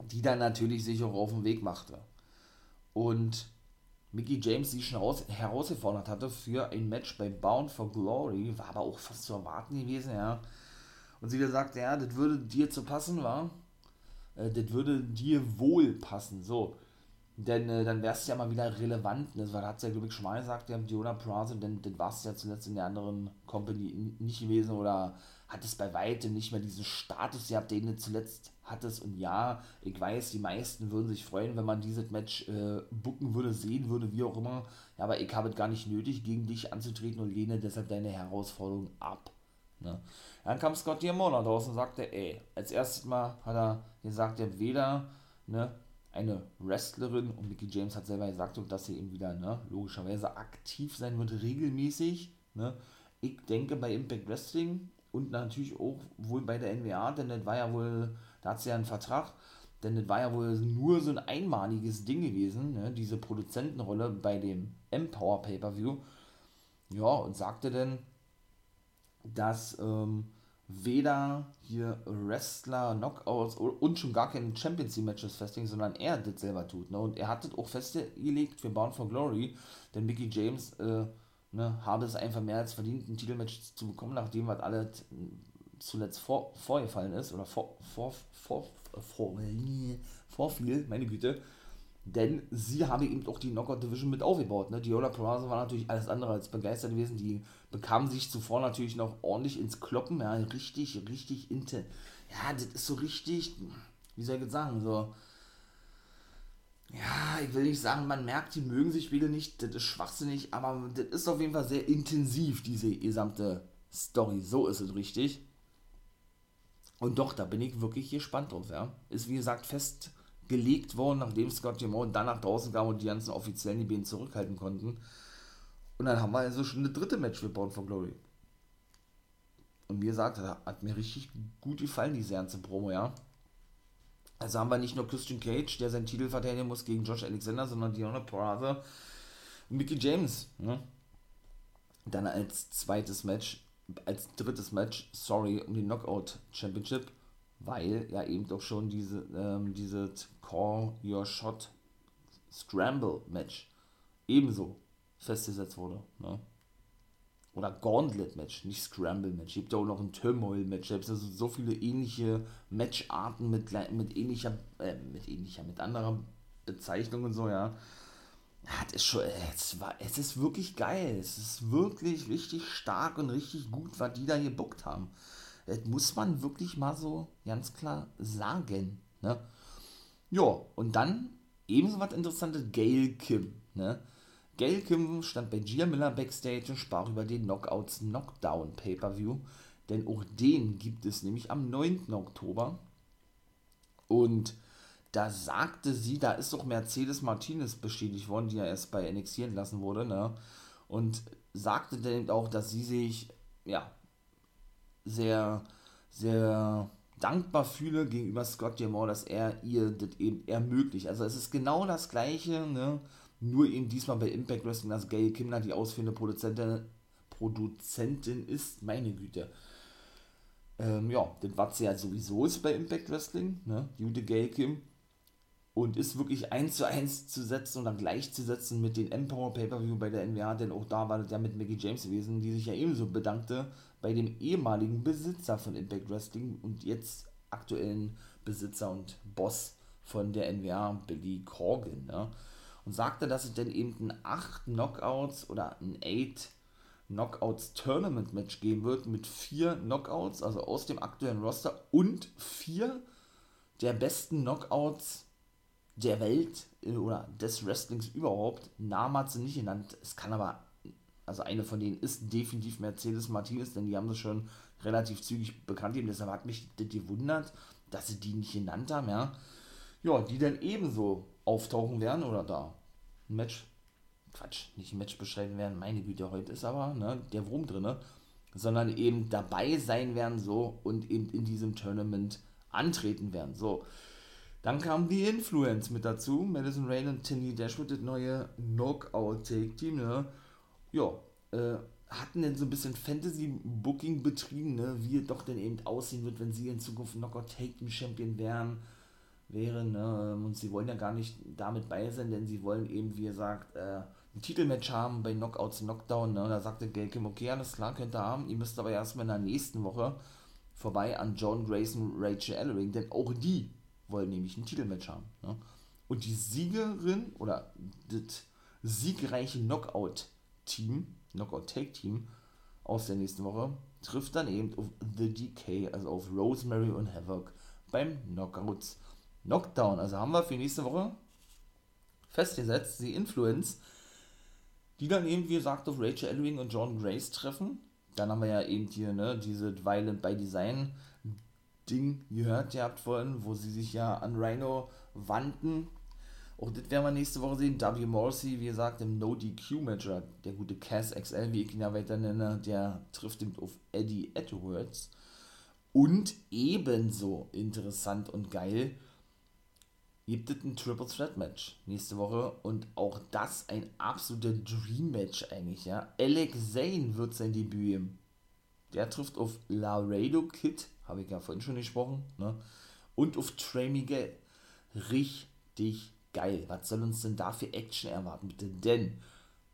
die dann natürlich sich auch auf den Weg machte. Und Mickey James sie schon raus, herausgefordert hatte für ein Match bei Bound for Glory, war aber auch fast zu erwarten gewesen, ja. Und sie gesagt, ja, das würde dir zu passen, war äh, das würde dir wohl passen, so. Denn äh, dann wärst du ja mal wieder relevant, ne? weil hat es ja, glaube ich, schon mal gesagt, der Diona Prazo, denn das warst du ja zuletzt in der anderen Company nicht gewesen oder hattest bei weitem nicht mehr diesen Status gehabt, den du zuletzt hattest. Und ja, ich weiß, die meisten würden sich freuen, wenn man dieses Match äh, booken würde, sehen würde, wie auch immer. Ja, aber ich habe es gar nicht nötig, gegen dich anzutreten und lehne deshalb deine Herausforderung ab. Ne? Dann kam Scott Diamond raus und sagte, ey, als erstes Mal hat er gesagt, er weder ne, eine Wrestlerin und Mickey James hat selber gesagt, dass sie eben wieder ne, logischerweise aktiv sein wird, regelmäßig. Ne. Ich denke bei Impact Wrestling und natürlich auch wohl bei der NWA, denn das war ja wohl, da hat sie ja einen Vertrag, denn das war ja wohl nur so ein einmaliges Ding gewesen, ne, diese Produzentenrolle bei dem Empower Pay-Per-View. Ja, und sagte dann, dass ähm, weder hier Wrestler, Knockouts und schon gar keine Champions League Matches festlegen, sondern er das selber tut. Ne? Und er hat das auch festgelegt für Bound for Glory, denn Mickey James äh, ne, habe es einfach mehr als verdient, ein Titelmatch zu bekommen, nachdem was alles zuletzt vor, vorgefallen ist oder vor, vor, vor, vor, vorfiel, meine Güte. Denn sie haben eben auch die Knockout Division mit aufgebaut. Ne? Diola Peraza war natürlich alles andere als begeistert gewesen. Die bekamen sich zuvor natürlich noch ordentlich ins Kloppen. Ja, richtig, richtig inte. Ja, das ist so richtig, wie soll ich jetzt sagen, so. Ja, ich will nicht sagen, man merkt, die mögen sich wieder nicht, das ist schwachsinnig, aber das ist auf jeden Fall sehr intensiv, diese gesamte Story. So ist es richtig. Und doch, da bin ich wirklich gespannt drauf, ja. Ist wie gesagt fest gelegt worden, nachdem Scott Demore dann nach draußen kam und die ganzen Offiziellen die Bienen zurückhalten konnten. Und dann haben wir also schon eine dritte Match für Bound for Glory. Und wie gesagt, hat mir richtig gut gefallen, diese ganze Promo, ja. Also haben wir nicht nur Christian Cage, der seinen Titel verteidigen muss gegen Josh Alexander, sondern Diona Peraza und Mickey James. Ne? Dann als zweites Match, als drittes Match, sorry, um die Knockout Championship weil ja eben doch schon diese, ähm, diese Call Your Shot Scramble Match ebenso festgesetzt wurde. Ne? Oder Gauntlet-Match, nicht Scramble-Match. Es gibt ja auch noch ein Turmoil-Match. Es also so viele ähnliche Matcharten mit, mit ähnlicher, äh, mit ähnlicher, mit anderer Bezeichnung und so, ja. Das ist schon, es, war, es ist wirklich geil. Es ist wirklich richtig stark und richtig gut, was die da gebuckt haben. Das muss man wirklich mal so ganz klar sagen. Ne? Ja, und dann ebenso was Interessantes, Gail Kim. Ne? Gail Kim stand bei Gia Miller backstage und sprach über den Knockouts Knockdown Pay-Per-View. Denn auch den gibt es nämlich am 9. Oktober. Und da sagte sie, da ist doch Mercedes Martinez bestätigt worden, die ja erst bei NXT entlassen wurde, ne? Und sagte dann auch, dass sie sich, ja, sehr, sehr dankbar fühle gegenüber Scott D'Amore, dass er ihr das eben ermöglicht. Also es ist genau das gleiche, ne? Nur eben diesmal bei Impact Wrestling, dass Gail Kimner die ausführende Produzentin, Produzentin ist, meine Güte. Ähm, ja, das was sie ja sowieso ist bei Impact Wrestling, ne? Gute Gail Kim und ist wirklich eins zu eins zu setzen oder gleichzusetzen mit den Empower Pay-Per-View bei der NWA, denn auch da war das ja mit Mickey James gewesen, die sich ja ebenso bedankte bei dem ehemaligen Besitzer von Impact Wrestling und jetzt aktuellen Besitzer und Boss von der NWA, Billy Corgan, ne? Und sagte, dass es denn eben ein 8 Knockouts oder ein 8 Knockouts Tournament Match geben wird mit vier Knockouts, also aus dem aktuellen Roster und vier der besten Knockouts der Welt äh, oder des Wrestlings überhaupt. Namen hat sie nicht genannt. Es kann aber, also eine von denen ist definitiv Mercedes Martinez, denn die haben sie schon relativ zügig bekannt gegeben. Deshalb hat mich das gewundert, dass sie die nicht genannt haben, ja. Ja, die dann ebenso auftauchen werden oder da ein Match, Quatsch, nicht ein Match beschreiben werden, meine Güte, heute ist aber ne, der Wurm drin, sondern eben dabei sein werden so und eben in diesem Tournament antreten werden. So, dann kam die Influence mit dazu. Madison Rain und Tinny Dashwood, das neue Knockout-Take-Team, ne? Ja, äh, hatten denn so ein bisschen Fantasy-Booking betrieben, ne? Wie es doch denn eben aussehen wird, wenn sie in Zukunft Knockout-Take-Team-Champion wären, wären, ne? Und sie wollen ja gar nicht damit bei sein, denn sie wollen eben, wie gesagt, äh, ein Titelmatch haben bei Knockouts Knockdown, ne? Da sagte Gail Kim, okay, alles klar, könnt ihr haben. Ihr müsst aber erstmal in der nächsten Woche vorbei an John Grayson, Rachel Ellering, denn auch die wollen nämlich ein Titelmatch haben. Ne? Und die Siegerin oder das siegreiche Knockout-Team, Knockout-Take-Team aus der nächsten Woche trifft dann eben auf The DK, also auf Rosemary und Havoc beim Knockouts Knockdown. Also haben wir für nächste Woche festgesetzt, die Influence, die dann eben, wie gesagt, auf Rachel Ellering und John Grace treffen. Dann haben wir ja eben hier, ne, diese Violent by Design Ding gehört gehabt vorhin, wo sie sich ja an Rhino wandten. Auch das werden wir nächste Woche sehen. W. Morrissey, wie gesagt, im No-DQ-Match, der gute Cass XL, wie ich ihn ja weiter nenne, der trifft eben auf Eddie Edwards. Und ebenso interessant und geil gibt es ein Triple Threat Match nächste Woche und auch das ein absoluter Dream Match eigentlich, ja. Alex Zane wird sein Debüt. Der trifft auf Laredo Kid habe ich ja vorhin schon gesprochen, ne? Und auf Trey Miguel. Richtig geil. Was soll uns denn da für Action erwarten, bitte? Denn,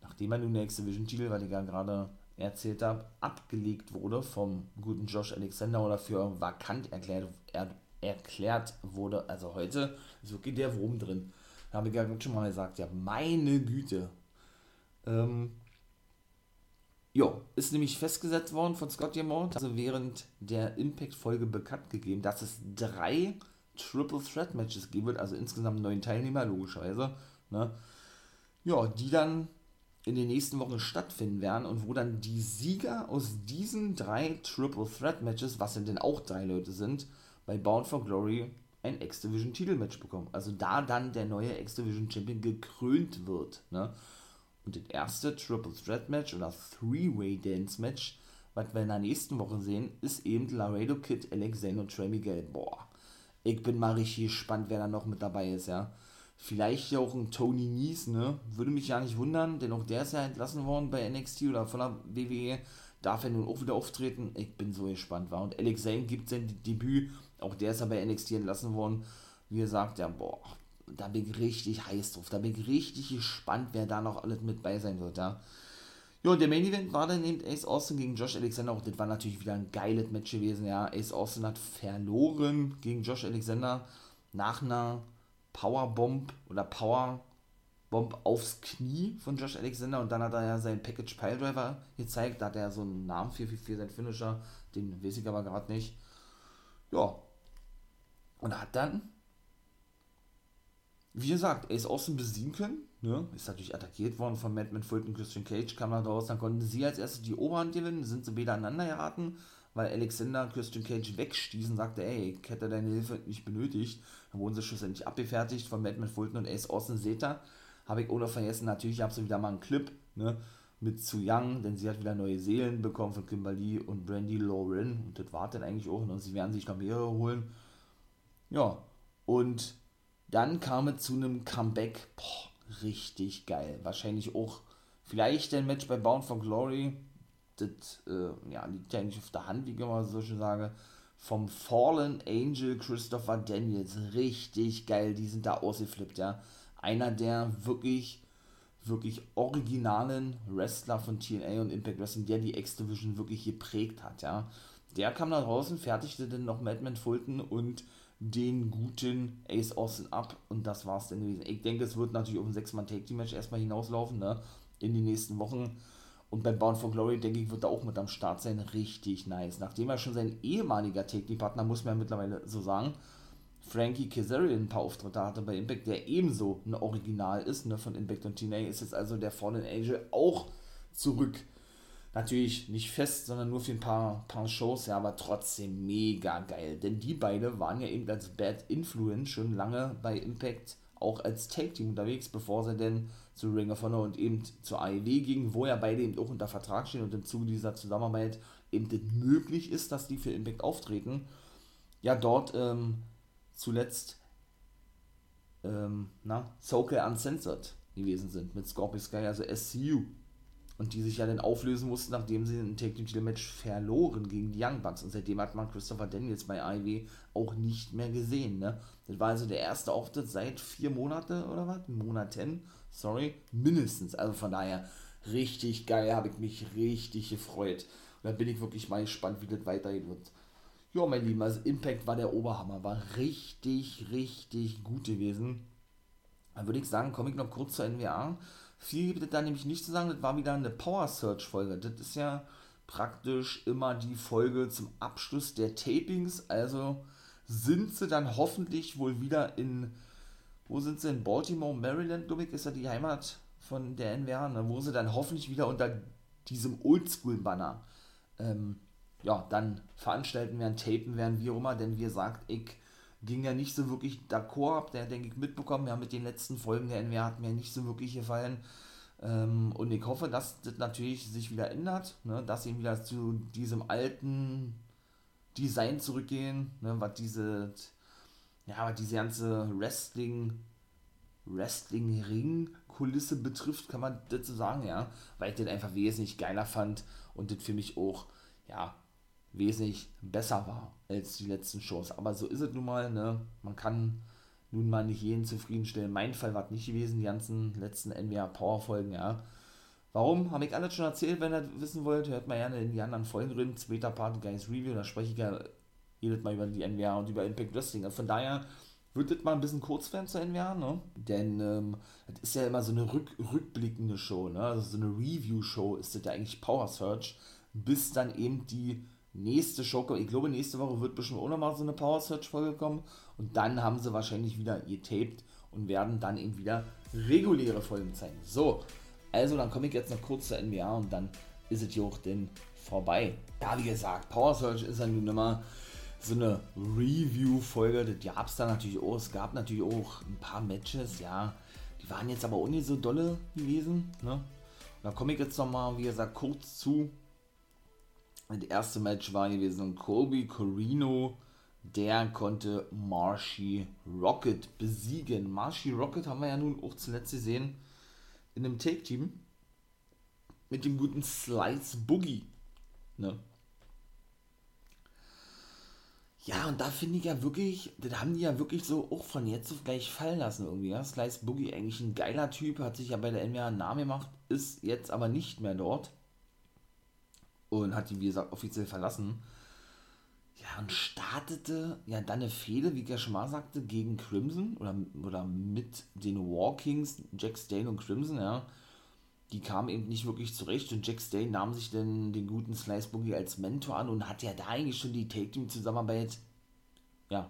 nachdem er nun der X-Division-Titel, weil ich ja gerade erzählt habe, abgelegt wurde vom guten Josh Alexander oder für vakant erklärt, er, erklärt wurde, also heute ist wirklich der Wurm drin. Da habe ich ja schon mal gesagt, ja, meine Güte. Ähm, ja, ist nämlich festgesetzt worden von Scott Diamond, also während der Impact-Folge bekannt gegeben, dass es drei Triple Threat Matches geben wird, also insgesamt neun Teilnehmer, logischerweise, ne? Ja, die dann in den nächsten Wochen stattfinden werden und wo dann die Sieger aus diesen drei Triple Threat Matches, was denn auch drei Leute sind, bei Bound for Glory ein X-Division Titelmatch bekommen. Also da dann der neue X-Division Champion gekrönt wird, ne? Und das erste Triple Threat Match oder Three-Way Dance Match, was wir in der nächsten Woche sehen, ist eben Laredo Kid, Alex Zane und Trey Miguel. Boah, ich bin mal richtig gespannt, wer da noch mit dabei ist, ja. Vielleicht ja auch ein Tony Nies, ne? Würde mich ja nicht wundern, denn auch der ist ja entlassen worden bei NXT oder von der WWE. Darf er nun auch wieder auftreten? Ich bin so gespannt, war. Und Alex Zane gibt sein Debüt, auch der ist ja NXT entlassen worden. Wie gesagt, ja, boah, da bin ich richtig heiß drauf. Da bin ich richtig gespannt, wer da noch alles mit bei sein wird, ja. Ja, und der Main Event war dann eben Ace Austin gegen Josh Alexander. Auch das war natürlich wieder ein geiles Match gewesen, ja. Ace Austin hat verloren gegen Josh Alexander nach einer Powerbomb oder Powerbomb aufs Knie von Josh Alexander. Und dann hat er ja seinen Package Piledriver gezeigt. Da hat er so einen Namen für, für, für seinen Finisher. Den weiß ich aber gerade nicht. Ja. Und hat dann wie gesagt, Ace Austin besiegen können. Ne? Ist natürlich attackiert worden von Madman Fulton, Christian Cage, kam da raus. Dann konnten sie als erstes die Oberhand gewinnen, sind sie beide aneinander geraten, weil Alexander Christian Cage wegstießen, sagte, ey, ich hätte deine Hilfe nicht benötigt. Dann wurden sie schlussendlich abgefertigt von Madman Fulton und Ace Austin. Seht ihr, habe ich ohne vergessen, natürlich gab es wieder mal einen Clip, ne? mit Zu Young, denn sie hat wieder neue Seelen bekommen von Kimberly und Brandy Lauren. Und das war dann eigentlich auch. Und sie werden sich noch mehrere holen. Ja, und dann kam es zu einem Comeback. Boah, richtig geil. Wahrscheinlich auch vielleicht ein Match bei Bound for Glory. Das äh, ja, liegt ja eigentlich auf der Hand, wie ich immer so schön sage. Vom Fallen Angel Christopher Daniels. Richtig geil. Die sind da ausgeflippt, ja. Einer der wirklich, wirklich originalen Wrestler von TNA und Impact Wrestling, der die X-Division wirklich geprägt hat, ja. Der kam da draußen, fertigte dann noch Madman Fulton und den guten Ace Austin ab und das war's dann gewesen. Ich denke, es wird natürlich auf ein 6-Mann-Take-Team-Match erstmal hinauslaufen, ne? In die nächsten Wochen. Und beim Bound for Glory, denke ich, wird er auch mit am Start sein. Richtig nice. Nachdem er schon sein ehemaliger Take-Team-Partner, muss man ja mittlerweile so sagen, Frankie Kazarian ein paar Auftritte hatte bei Impact, der ebenso ein Original ist, ne, von Impact und TNA, ist jetzt also der Fallen Angel auch zurück Natürlich nicht fest, sondern nur für ein paar, paar Shows, ja, aber trotzdem mega geil. Denn die beiden waren ja eben als Bad Influence schon lange bei Impact auch als Tag-Team unterwegs, bevor sie denn zu Ring of Honor und eben zur AEW gingen, wo ja beide eben auch unter Vertrag stehen und im Zuge dieser Zusammenarbeit eben möglich ist, dass die für Impact auftreten. Ja, dort ähm, zuletzt ähm, na, Soul Uncensored gewesen sind mit Scorpio Sky, also SCU und die sich ja dann auflösen mussten, nachdem sie ein Tag Team Title Match verloren gegen die Young Bucks. Und seitdem hat man Christopher Daniels bei AEW auch nicht mehr gesehen. Ne? Das war also der erste Auftritt seit vier Monaten oder was? Monaten, sorry, mindestens. Also von daher richtig geil, habe ich mich richtig gefreut. Und da bin ich wirklich mal gespannt, wie das weitergehen wird. Ja, mein Lieben, also Impact war der Oberhammer, war richtig, richtig gut gewesen. Dann würde ich sagen, komme ich noch kurz zur NWA. Viel gibt es da nämlich nicht zu sagen, das war wieder eine Power Search Folge. Das ist ja praktisch immer die Folge zum Abschluss der Tapings. Also sind sie dann hoffentlich wohl wieder in, wo sind sie? In Baltimore, Maryland, glaube ich, ist ja die Heimat von der NWA, ne? wo sie dann hoffentlich wieder unter diesem Oldschool-Banner ähm, ja, dann veranstalten werden, tapen werden, wie auch immer, denn wie gesagt, ich ging ja nicht so wirklich d'accord, habt ihr, denke ich, mitbekommen. Ja, mit den letzten Folgen der NWA hat mir nicht so wirklich gefallen. Ähm, und ich hoffe, dass das natürlich sich wieder ändert, ne? dass sie wieder zu diesem alten Design zurückgehen, ne? was diese, ja, was diese ganze Wrestling, Wrestling-Ring-Kulisse betrifft, kann man dazu sagen, ja, weil ich den einfach wesentlich geiler fand und das für mich auch, ja, wesentlich besser war als die letzten Shows. Aber so ist es nun mal, ne? Man kann nun mal nicht jeden zufriedenstellen. Mein Fall war nicht gewesen, die ganzen letzten NWA Power Folgen, ja. Warum? Habe ich alles schon erzählt, wenn ihr wissen wollt, hört mal gerne in die anderen Folgen drin. Zweiter Part Guys Review, da spreche ich ja jedes Mal über die NWA und über Impact Wrestling. Also von daher wird das mal ein bisschen kurz werden zur NWA, ne? Denn ähm, das ist ja immer so eine rück, rückblickende Show, ne? Also so eine Review-Show ist das ja eigentlich Power Search, bis dann eben die nächste kommt. Ich glaube, nächste Woche wird bestimmt auch nochmal so eine Power Search Folge kommen. Und dann haben sie wahrscheinlich wieder getaped und werden dann eben wieder reguläre Folgen zeigen. So, also dann komme ich jetzt noch kurz zur NBA und dann ist es hier auch denn vorbei. Ja, wie gesagt, Power Search ist dann nun immer so eine Review-Folge. Das gab es da natürlich auch. Es gab natürlich auch ein paar Matches, ja. Die waren jetzt aber auch nicht so dolle gewesen. Ne? Da komme ich jetzt nochmal, wie gesagt, kurz zu das erste Match war gewesen Colby Corino, der konnte Marshy Rocket besiegen. Marshy Rocket haben wir ja nun auch zuletzt gesehen in einem Take-Team mit dem guten Slice Boogie. Ne? Ja, und da finde ich ja wirklich, das haben die ja wirklich so auch von jetzt auf gleich fallen lassen irgendwie. Ja? Slice Boogie eigentlich ein geiler Typ, hat sich ja bei der NBA einen Namen gemacht, ist jetzt aber nicht mehr dort. Und hat die, wie gesagt, offiziell verlassen. Ja, und startete ja dann eine Fehde, wie ich ja schon mal sagte, gegen Crimson oder, oder mit den Walkings, Jack Stane und Crimson, ja. Die kamen eben nicht wirklich zurecht und Jack Stane nahm sich dann den guten Slice Boogie als Mentor an und hat ja da eigentlich schon die Take-Team-Zusammenarbeit, ja,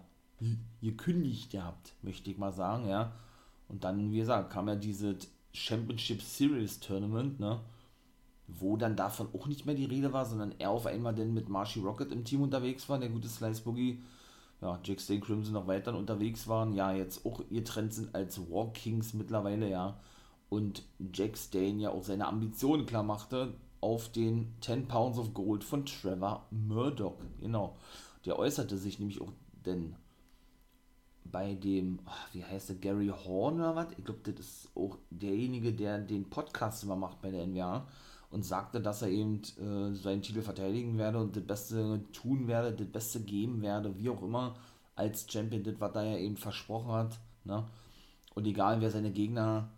gekündigt gehabt, möchte ich mal sagen, ja. Und dann, wie gesagt, kam ja diese Championship Series Tournament, ne wo dann davon auch nicht mehr die Rede war, sondern er auf einmal dann mit Marshy Rocket im Team unterwegs war, der gute Slice Boogie, ja, Jack Stay Crimson noch weiter unterwegs waren, ja, jetzt auch ihr Trend sind als War Kings mittlerweile, ja, und Jack Stain ja auch seine Ambitionen klar machte auf den 10 Pounds of Gold von Trevor Murdoch, genau, der äußerte sich nämlich auch denn bei dem, wie heißt der, Gary Horn oder was? Ich glaube, das ist auch derjenige, der den Podcast immer macht bei der NBA und sagte, dass er eben äh, seinen Titel verteidigen werde und das Beste tun werde, das Beste geben werde, wie auch immer, als Champion, das, was er ja eben versprochen hat. Ne? Und egal, wer seine Gegner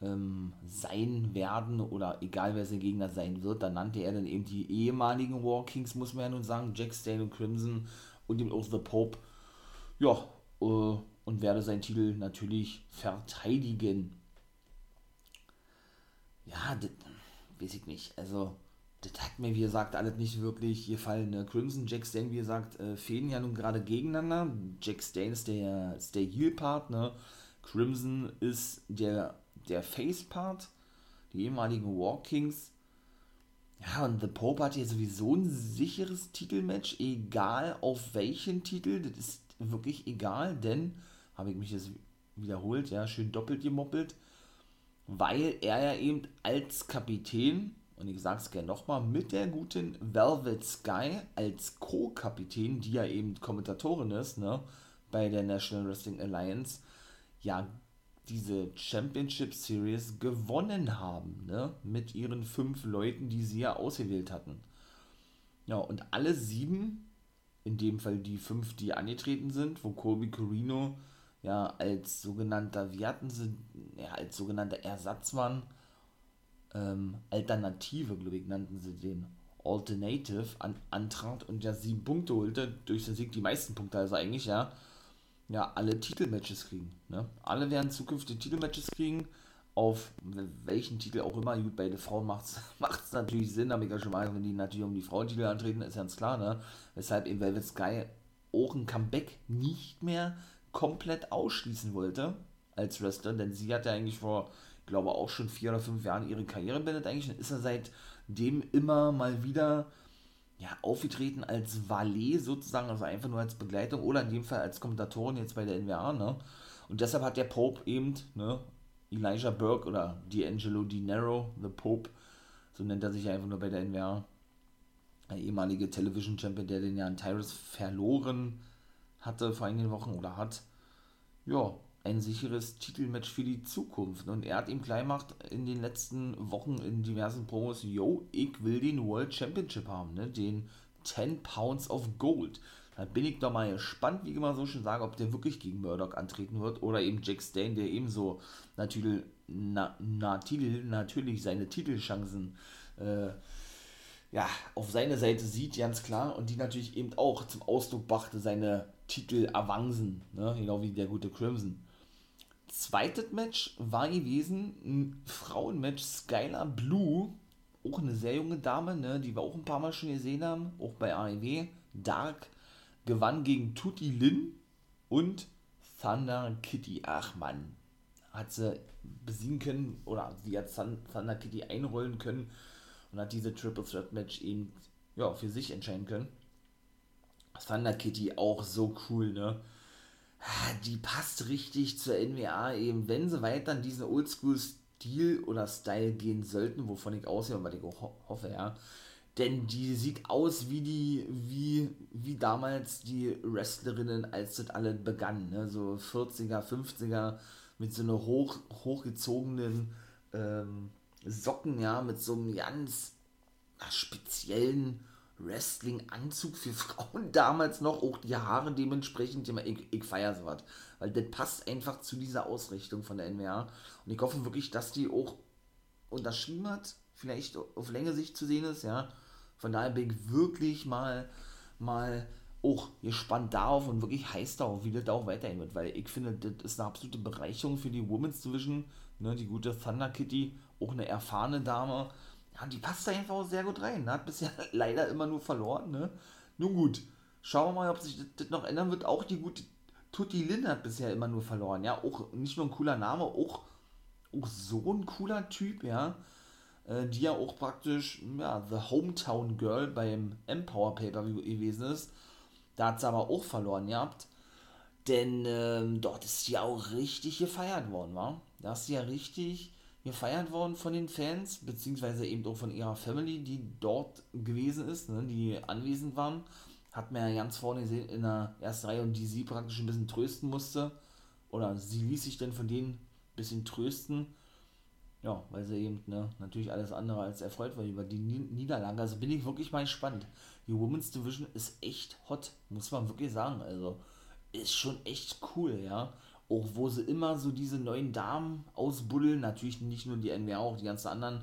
ähm, sein werden oder egal, wer sein Gegner sein wird, dann nannte er dann eben die ehemaligen War Kings, muss man ja nun sagen, Jack Stane und Crimson und eben auch The Pope. Ja, äh, und werde seinen Titel natürlich verteidigen. Ja, das weiß ich nicht. Also, das hat mir, wie gesagt, alles nicht wirklich gefallen. Ne? Crimson, Jack Stane, wie gesagt, äh, fehlen ja nun gerade gegeneinander. Jack Stane ist der, ist der Heel-Part, ne? Crimson ist der, der Face-Part, die ehemaligen War Kings. Ja, und The Pope hat hier sowieso ein sicheres Titelmatch, egal auf welchen Titel, das ist wirklich egal, denn, habe ich mich jetzt wiederholt, ja, schön doppelt gemoppelt, weil er ja eben als Kapitän, und ich sage es gerne nochmal, mit der guten Velvet Sky als Co-Kapitän, die ja eben Kommentatorin ist, ne, bei der National Wrestling Alliance, ja, diese Championship Series gewonnen haben, ne, mit ihren fünf Leuten, die sie ja ausgewählt hatten. Ja, und alle sieben, in dem Fall die fünf, die angetreten sind, wo Colby Corino ja als sogenannter, wie hatten sie, ja, als sogenannter Ersatzmann, ähm, Alternative, glaube ich, nannten sie den, Alternative an, antrat und ja sieben Punkte holte, durch den Sieg die meisten Punkte, also eigentlich ja, ja, alle Titelmatches kriegen. Ne? Alle werden zukünftige Titelmatches kriegen, auf welchen Titel auch immer. Gut, bei den Frauen macht es [LAUGHS] natürlich Sinn, aber ich ja schon mal, wenn die natürlich um die Frauentitel antreten, ist ganz klar, ne? Weshalb eben Velvet Sky auch ein Comeback nicht mehr komplett ausschließen wollte als Wrestler, denn sie hat ja eigentlich vor, ich glaube auch schon vier oder fünf Jahren ihre Karriere beendet. Eigentlich ist er seitdem immer mal wieder ja, aufgetreten als Valet sozusagen, also einfach nur als Begleitung oder in dem Fall als Kommentatorin jetzt bei der NWA, ne? Und deshalb hat der Pope eben, ne, Elijah Burke oder D'Angelo Di Nero, The Pope, so nennt er sich einfach nur bei der NWA, der ehemalige Television Champion, der den ja an Tyrus verloren hatte vor einigen Wochen oder hat, ja, ein sicheres Titelmatch für die Zukunft. Und er hat ihm gleich gemacht in den letzten Wochen in diversen Promos, yo, ich will den World Championship haben, ne? den 10 Pounds of Gold. Da bin ich doch mal gespannt, wie ich immer so schon sage, ob der wirklich gegen Murdoch antreten wird oder eben Jack Stane, der ebenso natürlich, na, na, Titel, natürlich seine Titelchancen äh, ja, auf seine Seite sieht, ganz klar, und die natürlich eben auch zum Ausdruck brachte, seine Titel Avancen, ne? genau wie der gute Crimson. Zweites Match war gewesen ein Frauenmatch Skylar Blue, auch eine sehr junge Dame, ne? die wir auch ein paar Mal schon gesehen haben, auch bei AEW. Dark gewann gegen Tutti Lin und Thunder Kitty. Ach man, hat sie besiegen können oder sie hat Thunder Kitty einrollen können und hat diese Triple Threat Match eben ja, für sich entscheiden können. Thunder Kitty auch so cool, ne? Ah, die passt richtig zur NWA eben, wenn sie weiter in diesen Oldschool-Stil oder Style gehen sollten, wovon ich ausgehe was ich auch hoffe, ja. Denn die sieht aus wie die, wie, wie damals die Wrestlerinnen, als das alle begann, ne? So 40er, 50er, mit so einer hoch, hochgezogenen ähm, Socken, ja, mit so einem ganz speziellen Wrestling-Anzug für [LAUGHS] Frauen damals noch, auch die Haare dementsprechend, ich, ich feiere sowas. Weil das passt einfach zu dieser Ausrichtung von der NWA. Und ich hoffe wirklich, dass die auch unterschrieben hat, vielleicht auf längere Sicht zu sehen ist, ja. Von daher bin ich wirklich mal, mal auch gespannt darauf und wirklich heiß darauf, wie das da auch weitergehen wird, weil ich finde, das ist eine absolute Bereicherung für die Women's Division, ne, die gute Thunder Kitty, auch eine erfahrene Dame, ja, die passt da einfach auch sehr gut rein, ne? hat bisher [LAUGHS] leider immer nur verloren, ne, nun gut, schauen wir mal, ob sich das, noch ändern wird, auch die gute Tutti Lin hat bisher immer nur verloren, ja, auch nicht nur ein cooler Name, auch, auch so ein cooler Typ, ja, äh, die ja auch praktisch, ja, The Hometown Girl beim Empower Pay-Per-View gewesen ist, da hat sie aber auch verloren gehabt. Denn ähm, dort ist sie auch richtig gefeiert worden, war. Da ist sie ja richtig gefeiert worden von den Fans, beziehungsweise eben auch von ihrer Family, die dort gewesen ist, ne, die anwesend waren. Hat man ja ganz vorne gesehen in der ersten Reihe und die sie praktisch ein bisschen trösten musste. Oder sie ließ sich dann von denen ein bisschen trösten. Ja, weil sie eben ne, natürlich alles andere als erfreut war über die Niederlage. Also bin ich wirklich mal gespannt die Women's Division ist echt hot, muss man wirklich sagen. Also ist schon echt cool, ja. Auch wo sie immer so diese neuen Damen ausbuddeln, natürlich nicht nur die NWA, auch die ganzen anderen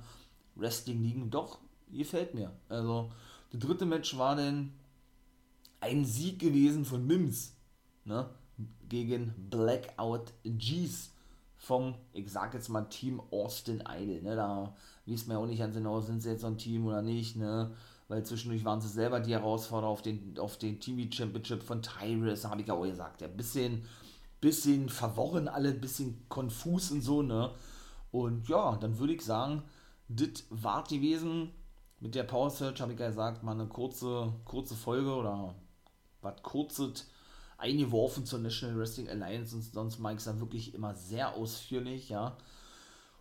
Wrestling-Ligen, doch, gefällt mir. Also, das dritte Match war dann ein Sieg gewesen von Mims, ne, gegen Blackout G's vom, ich sag jetzt mal, Team Austin Idol, ne, da wies man ja auch nicht ganz genau, sind sie jetzt so ein Team oder nicht, ne, weil zwischendurch waren sie selber die Herausforderer auf den, auf den TV Championship von Tyrus, habe ich ja auch gesagt. Ja, bisschen, bisschen verworren alle, bisschen konfus und so, ne? Und ja, dann würde ich sagen, das war gewesen. Mit der Power Search habe ich ja gesagt, mal eine kurze, kurze Folge oder was kurzes eingeworfen zur National Wrestling Alliance und sonst mag ich es dann wirklich immer sehr ausführlich, ja.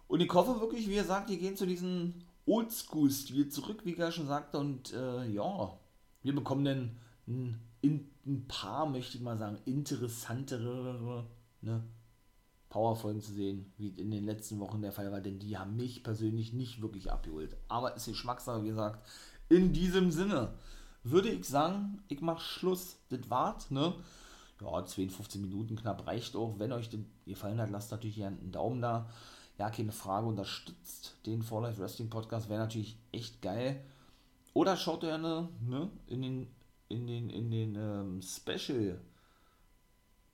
Und ich hoffe wirklich, wie gesagt, die gehen zu diesen Oldschool-Stil zurück, wie ich ja schon sagte. Und äh, ja, wir bekommen dann ein, ein, paar, möchte ich mal sagen, interessantere ne, Powerfolgen zu sehen, wie in den letzten Wochen der Fall war, denn die haben mich persönlich nicht wirklich abgeholt. Aber ist Geschmackssache, wie gesagt. In diesem Sinne würde ich sagen, ich mache Schluss. Das war's, ne? Ja, 10, 15 Minuten knapp reicht auch. Wenn euch das gefallen hat, lasst natürlich gerne einen Daumen da ja, keine Frage, unterstützt den For Life Wrestling Podcast, wäre natürlich echt geil. Oder schaut gerne ne, in den, in den, in den ähm, Special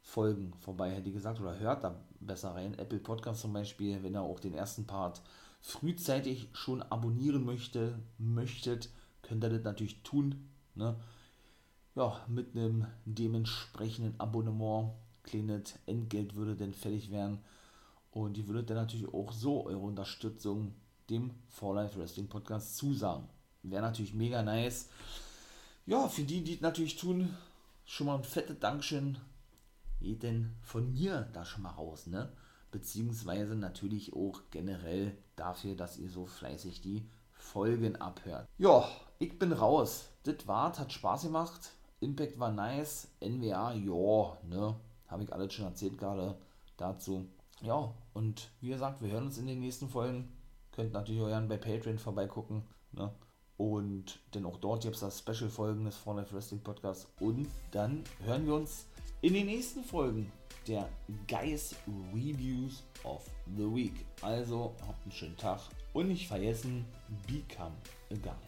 Folgen vorbei, hätte ich gesagt, oder hört da besser rein. Apple Podcast zum Beispiel, wenn ihr auch den ersten Part frühzeitig schon abonnieren möchte, möchtet, könnt ihr das natürlich tun. Ne? Ja, mit einem dementsprechenden Abonnement, kleines Entgelt würde dann fällig werden. Und die würdet dann natürlich auch so eure Unterstützung dem For Life Wrestling Podcast zusagen. Wäre natürlich mega nice. Ja, für die, die es natürlich tun, schon mal ein fettes Dankeschön geht denn von mir da schon mal raus, ne? Beziehungsweise natürlich auch generell dafür, dass ihr so fleißig die Folgen abhört. Ja, ich bin raus. Das war's, hat Spaß gemacht. Impact war nice. NWA, ja, ne? Habe ich alles schon erzählt gerade dazu ja, und wie gesagt, wir hören uns in den nächsten Folgen. Könnt natürlich auch gerne bei Patreon vorbeigucken. Ne? Und denn auch dort gibt es das Special-Folgen des For Life Wrestling Podcasts. Und dann hören wir uns in den nächsten Folgen der Guys Reviews of the Week. Also habt einen schönen Tag und nicht vergessen, become a guy.